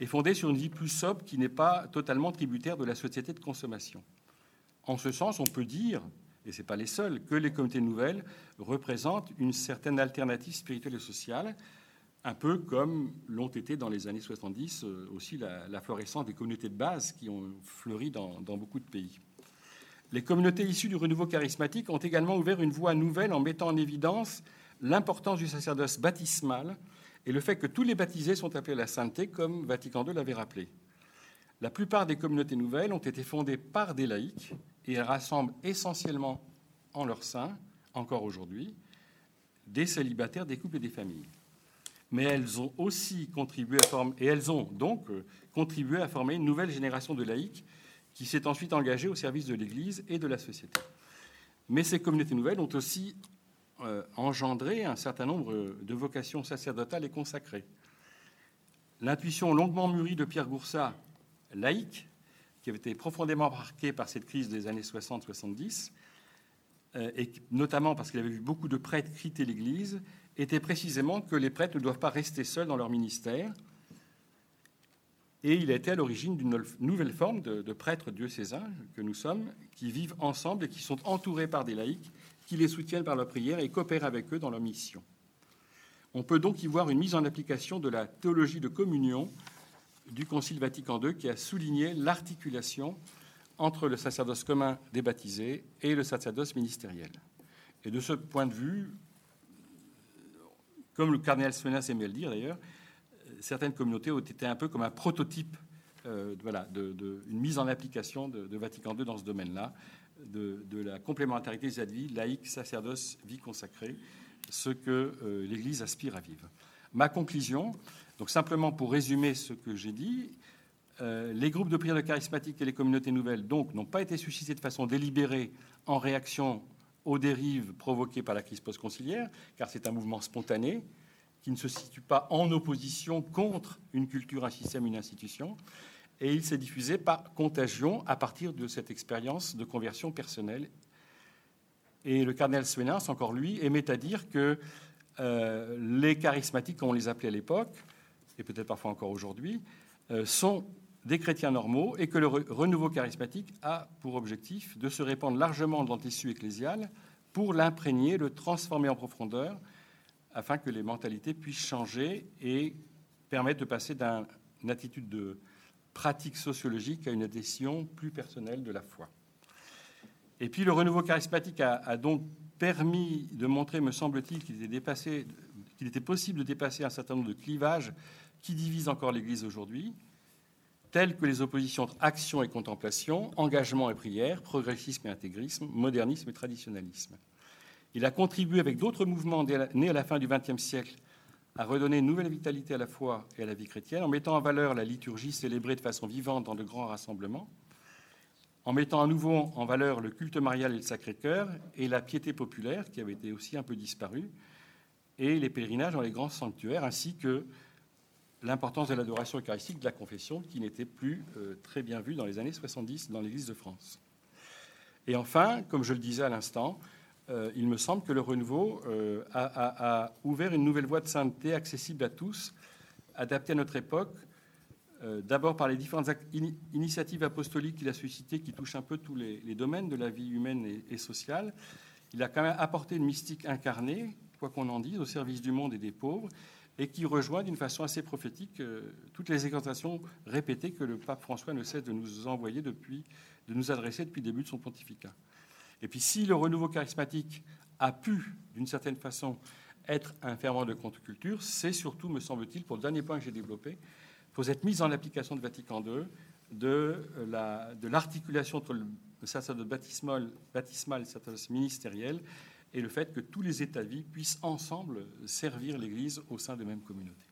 et fondé sur une vie plus sobre qui n'est pas totalement tributaire de la société de consommation. En ce sens, on peut dire, et ce n'est pas les seuls, que les communautés nouvelles représentent une certaine alternative spirituelle et sociale, un peu comme l'ont été dans les années 70 euh, aussi la, la, florescence des communautés de base qui ont fleuri dans beaucoup de pays. Les communautés issues du renouveau charismatique ont également ouvert une voie nouvelle en mettant en évidence l'importance du sacerdoce baptismal et le fait que tous les baptisés sont appelés à la sainteté, comme Vatican II l'avait rappelé. La plupart des communautés nouvelles ont été fondées par des laïcs et elles rassemblent essentiellement en leur sein, encore aujourd'hui, des célibataires, des couples et des familles. Mais elles ont aussi contribué à former, et elles ont donc euh, contribué à former une nouvelle génération de laïcs qui s'est ensuite engagé au service de l'Église et de la société. Mais ces communautés nouvelles ont aussi euh, engendré un certain nombre de vocations sacerdotales et consacrées. L'intuition longuement mûrie de Pierre Goursat, laïque, qui avait été profondément marqué par cette crise des années 60-70, euh, et notamment parce qu'il avait vu beaucoup de prêtres quitter l'Église, était précisément que les prêtres ne doivent pas rester seuls dans leur ministère, et il a été à l'origine d'une nouvelle forme de, prêtres diocésains que nous sommes, qui vivent ensemble et qui sont entourés par des laïcs qui les soutiennent par leur prière et coopèrent avec eux dans leur mission. On peut donc y voir une mise en application de la théologie de communion du Concile Vatican II qui a souligné l'articulation entre le sacerdoce commun des baptisés et le sacerdoce ministériel. Et de ce point de vue, comme le cardinal Svenas aimait le dire d'ailleurs, certaines communautés ont été un peu comme un prototype euh, voilà, une mise en application de, Vatican II dans ce domaine-là, de, la complémentarité des vie, laïque, sacerdoce, vie consacrée, ce que euh, l'Église aspire à vivre. Ma conclusion, donc simplement pour résumer ce que j'ai dit, Euh, les groupes de prière de charismatiques et les communautés nouvelles, donc, n'ont pas été suscités de façon délibérée en réaction aux dérives provoquées par la crise post-conciliaire, car c'est un mouvement spontané qui ne se situe pas en opposition contre une culture, un système, une institution. Et il s'est diffusé par contagion à partir de cette expérience de conversion personnelle. Et le cardinal Swenas, encore lui, aimait à dire que euh, les charismatiques, comme on les appelait à l'époque, et peut-être parfois encore aujourd'hui, euh, sont des chrétiens normaux et que le renouveau charismatique a pour objectif de se répandre largement dans le tissu ecclésial pour l'imprégner, le transformer en profondeur, afin que les mentalités puissent changer et permettre de passer d'une attitude de pratique sociologique à une adhésion plus personnelle de la foi. Et puis le renouveau charismatique a, donc permis de montrer, me semble-t-il, qu'il était, possible de dépasser un certain nombre de clivages qui divisent encore l'Église aujourd'hui, telles que les oppositions entre action et contemplation, engagement et prière, progressisme et intégrisme, modernisme et traditionnalisme. Il a contribué avec d'autres mouvements nés à la fin du XXe siècle à redonner une nouvelle vitalité à la foi et à la vie chrétienne en mettant en valeur la liturgie célébrée de façon vivante dans de grands rassemblements, en mettant à nouveau en valeur le culte marial et le Sacré-Cœur et la piété populaire qui avait été aussi un peu disparue, et les pèlerinages dans les grands sanctuaires, ainsi que l'importance de l'adoration eucharistique de la confession qui n'était plus euh, très bien vue dans les années 70 dans l'Église de France. Et enfin, comme je le disais à l'instant, euh, il me semble que le renouveau euh, a, ouvert une nouvelle voie de sainteté accessible à tous, adaptée à notre époque, d'abord par les différentes initiatives apostoliques qu'il a suscitées, qui touchent un peu tous les, domaines de la vie humaine et, et, sociale. Il a quand même apporté une mystique incarnée, quoi qu'on en dise, au service du monde et des pauvres, et qui rejoint d'une façon assez prophétique euh, toutes les exhortations répétées que le pape François ne cesse de nous envoyer depuis, de nous adresser depuis le début de son pontificat. Et puis si le renouveau charismatique a pu, d'une certaine façon, être un ferment de contre-culture, c'est surtout, me semble-t-il, pour le dernier point que j'ai développé, pour cette mise en application de Vatican II de, euh, de l'articulation entre le sacerdoce baptismal, et le sacerdoce ministériel et le fait que tous les États-vie puissent ensemble servir l'Église au sein de même communauté.